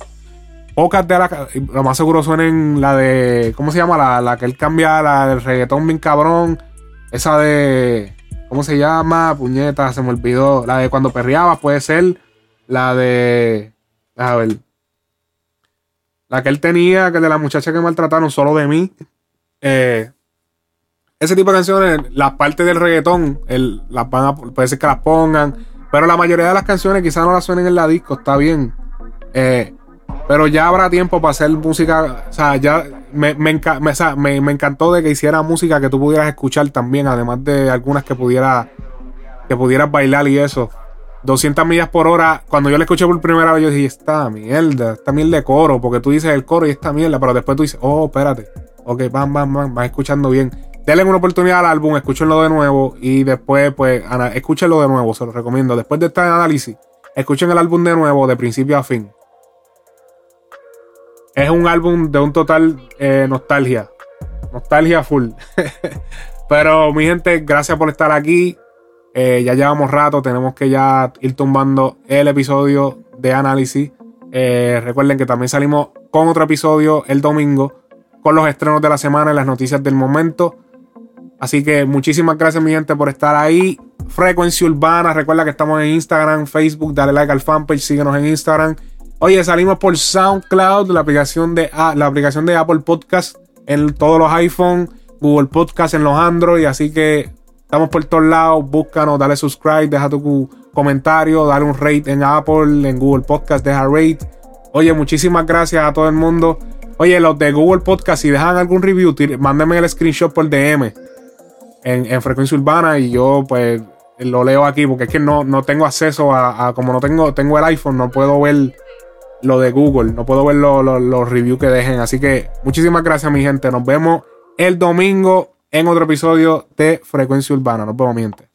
Pocas de las, lo más seguro suenen la de, ¿cómo se llama? La, la que él cambia, la del reggaetón bien cabrón. Esa de, ¿cómo se llama? Puñeta, se me olvidó. La de cuando perreaba puede ser la de, a ver. La que él tenía, que de la muchacha que maltrataron, solo de mí. Eh, ese tipo de canciones, las partes del reggaetón, las van a- puede ser que las pongan, pero la mayoría de las canciones quizás no las suenen en la disco, está bien. Eh, pero ya habrá tiempo para hacer música. O sea, ya me, me, enca- me- o sea, me encantó de que hiciera música que tú pudieras escuchar también, además de algunas que pudiera que pudieras bailar y eso. 200 millas por hora. Cuando yo la escuché por primera vez, yo dije, esta mierda, esta mierda de coro, porque tú dices el coro y esta mierda, pero después tú dices, oh, espérate. Ok, van, van, van, vas escuchando bien. Denle una oportunidad al álbum, escúchenlo de nuevo y después, pues, escúchenlo de nuevo, se lo recomiendo. Después de este análisis, escuchen el álbum de nuevo, de principio a fin. Es un álbum de un total eh, nostalgia. Nostalgia full. Pero mi gente, gracias por estar aquí. Eh, ya llevamos rato, tenemos que ya ir tumbando el episodio de análisis. Eh, recuerden que también salimos con otro episodio el domingo con los estrenos de la semana y las noticias del momento. Así que muchísimas gracias mi gente por estar ahí. Frecuencia Urbana, recuerda que estamos en Instagram, Facebook, dale like al fanpage, síguenos en Instagram. Oye, salimos por SoundCloud, la aplicación de, la aplicación de Apple Podcast en todos los iPhone, Google Podcast en los Android, así que estamos por todos lados, búscanos, dale subscribe, deja tu comentario, dale un rate en Apple, en Google Podcast, deja rate. Oye, muchísimas gracias a todo el mundo. Oye, los de Google Podcast, si dejan algún review, mándenme el screenshot por DM en, en Frecuencia Urbana y yo pues lo leo aquí porque es que no, no tengo acceso a, como no tengo, tengo el iPhone, no puedo ver lo de Google, no puedo ver lo- lo- los reviews que dejen. Así que muchísimas gracias mi gente, nos vemos el domingo en otro episodio de Frecuencia Urbana, nos vemos mi gente.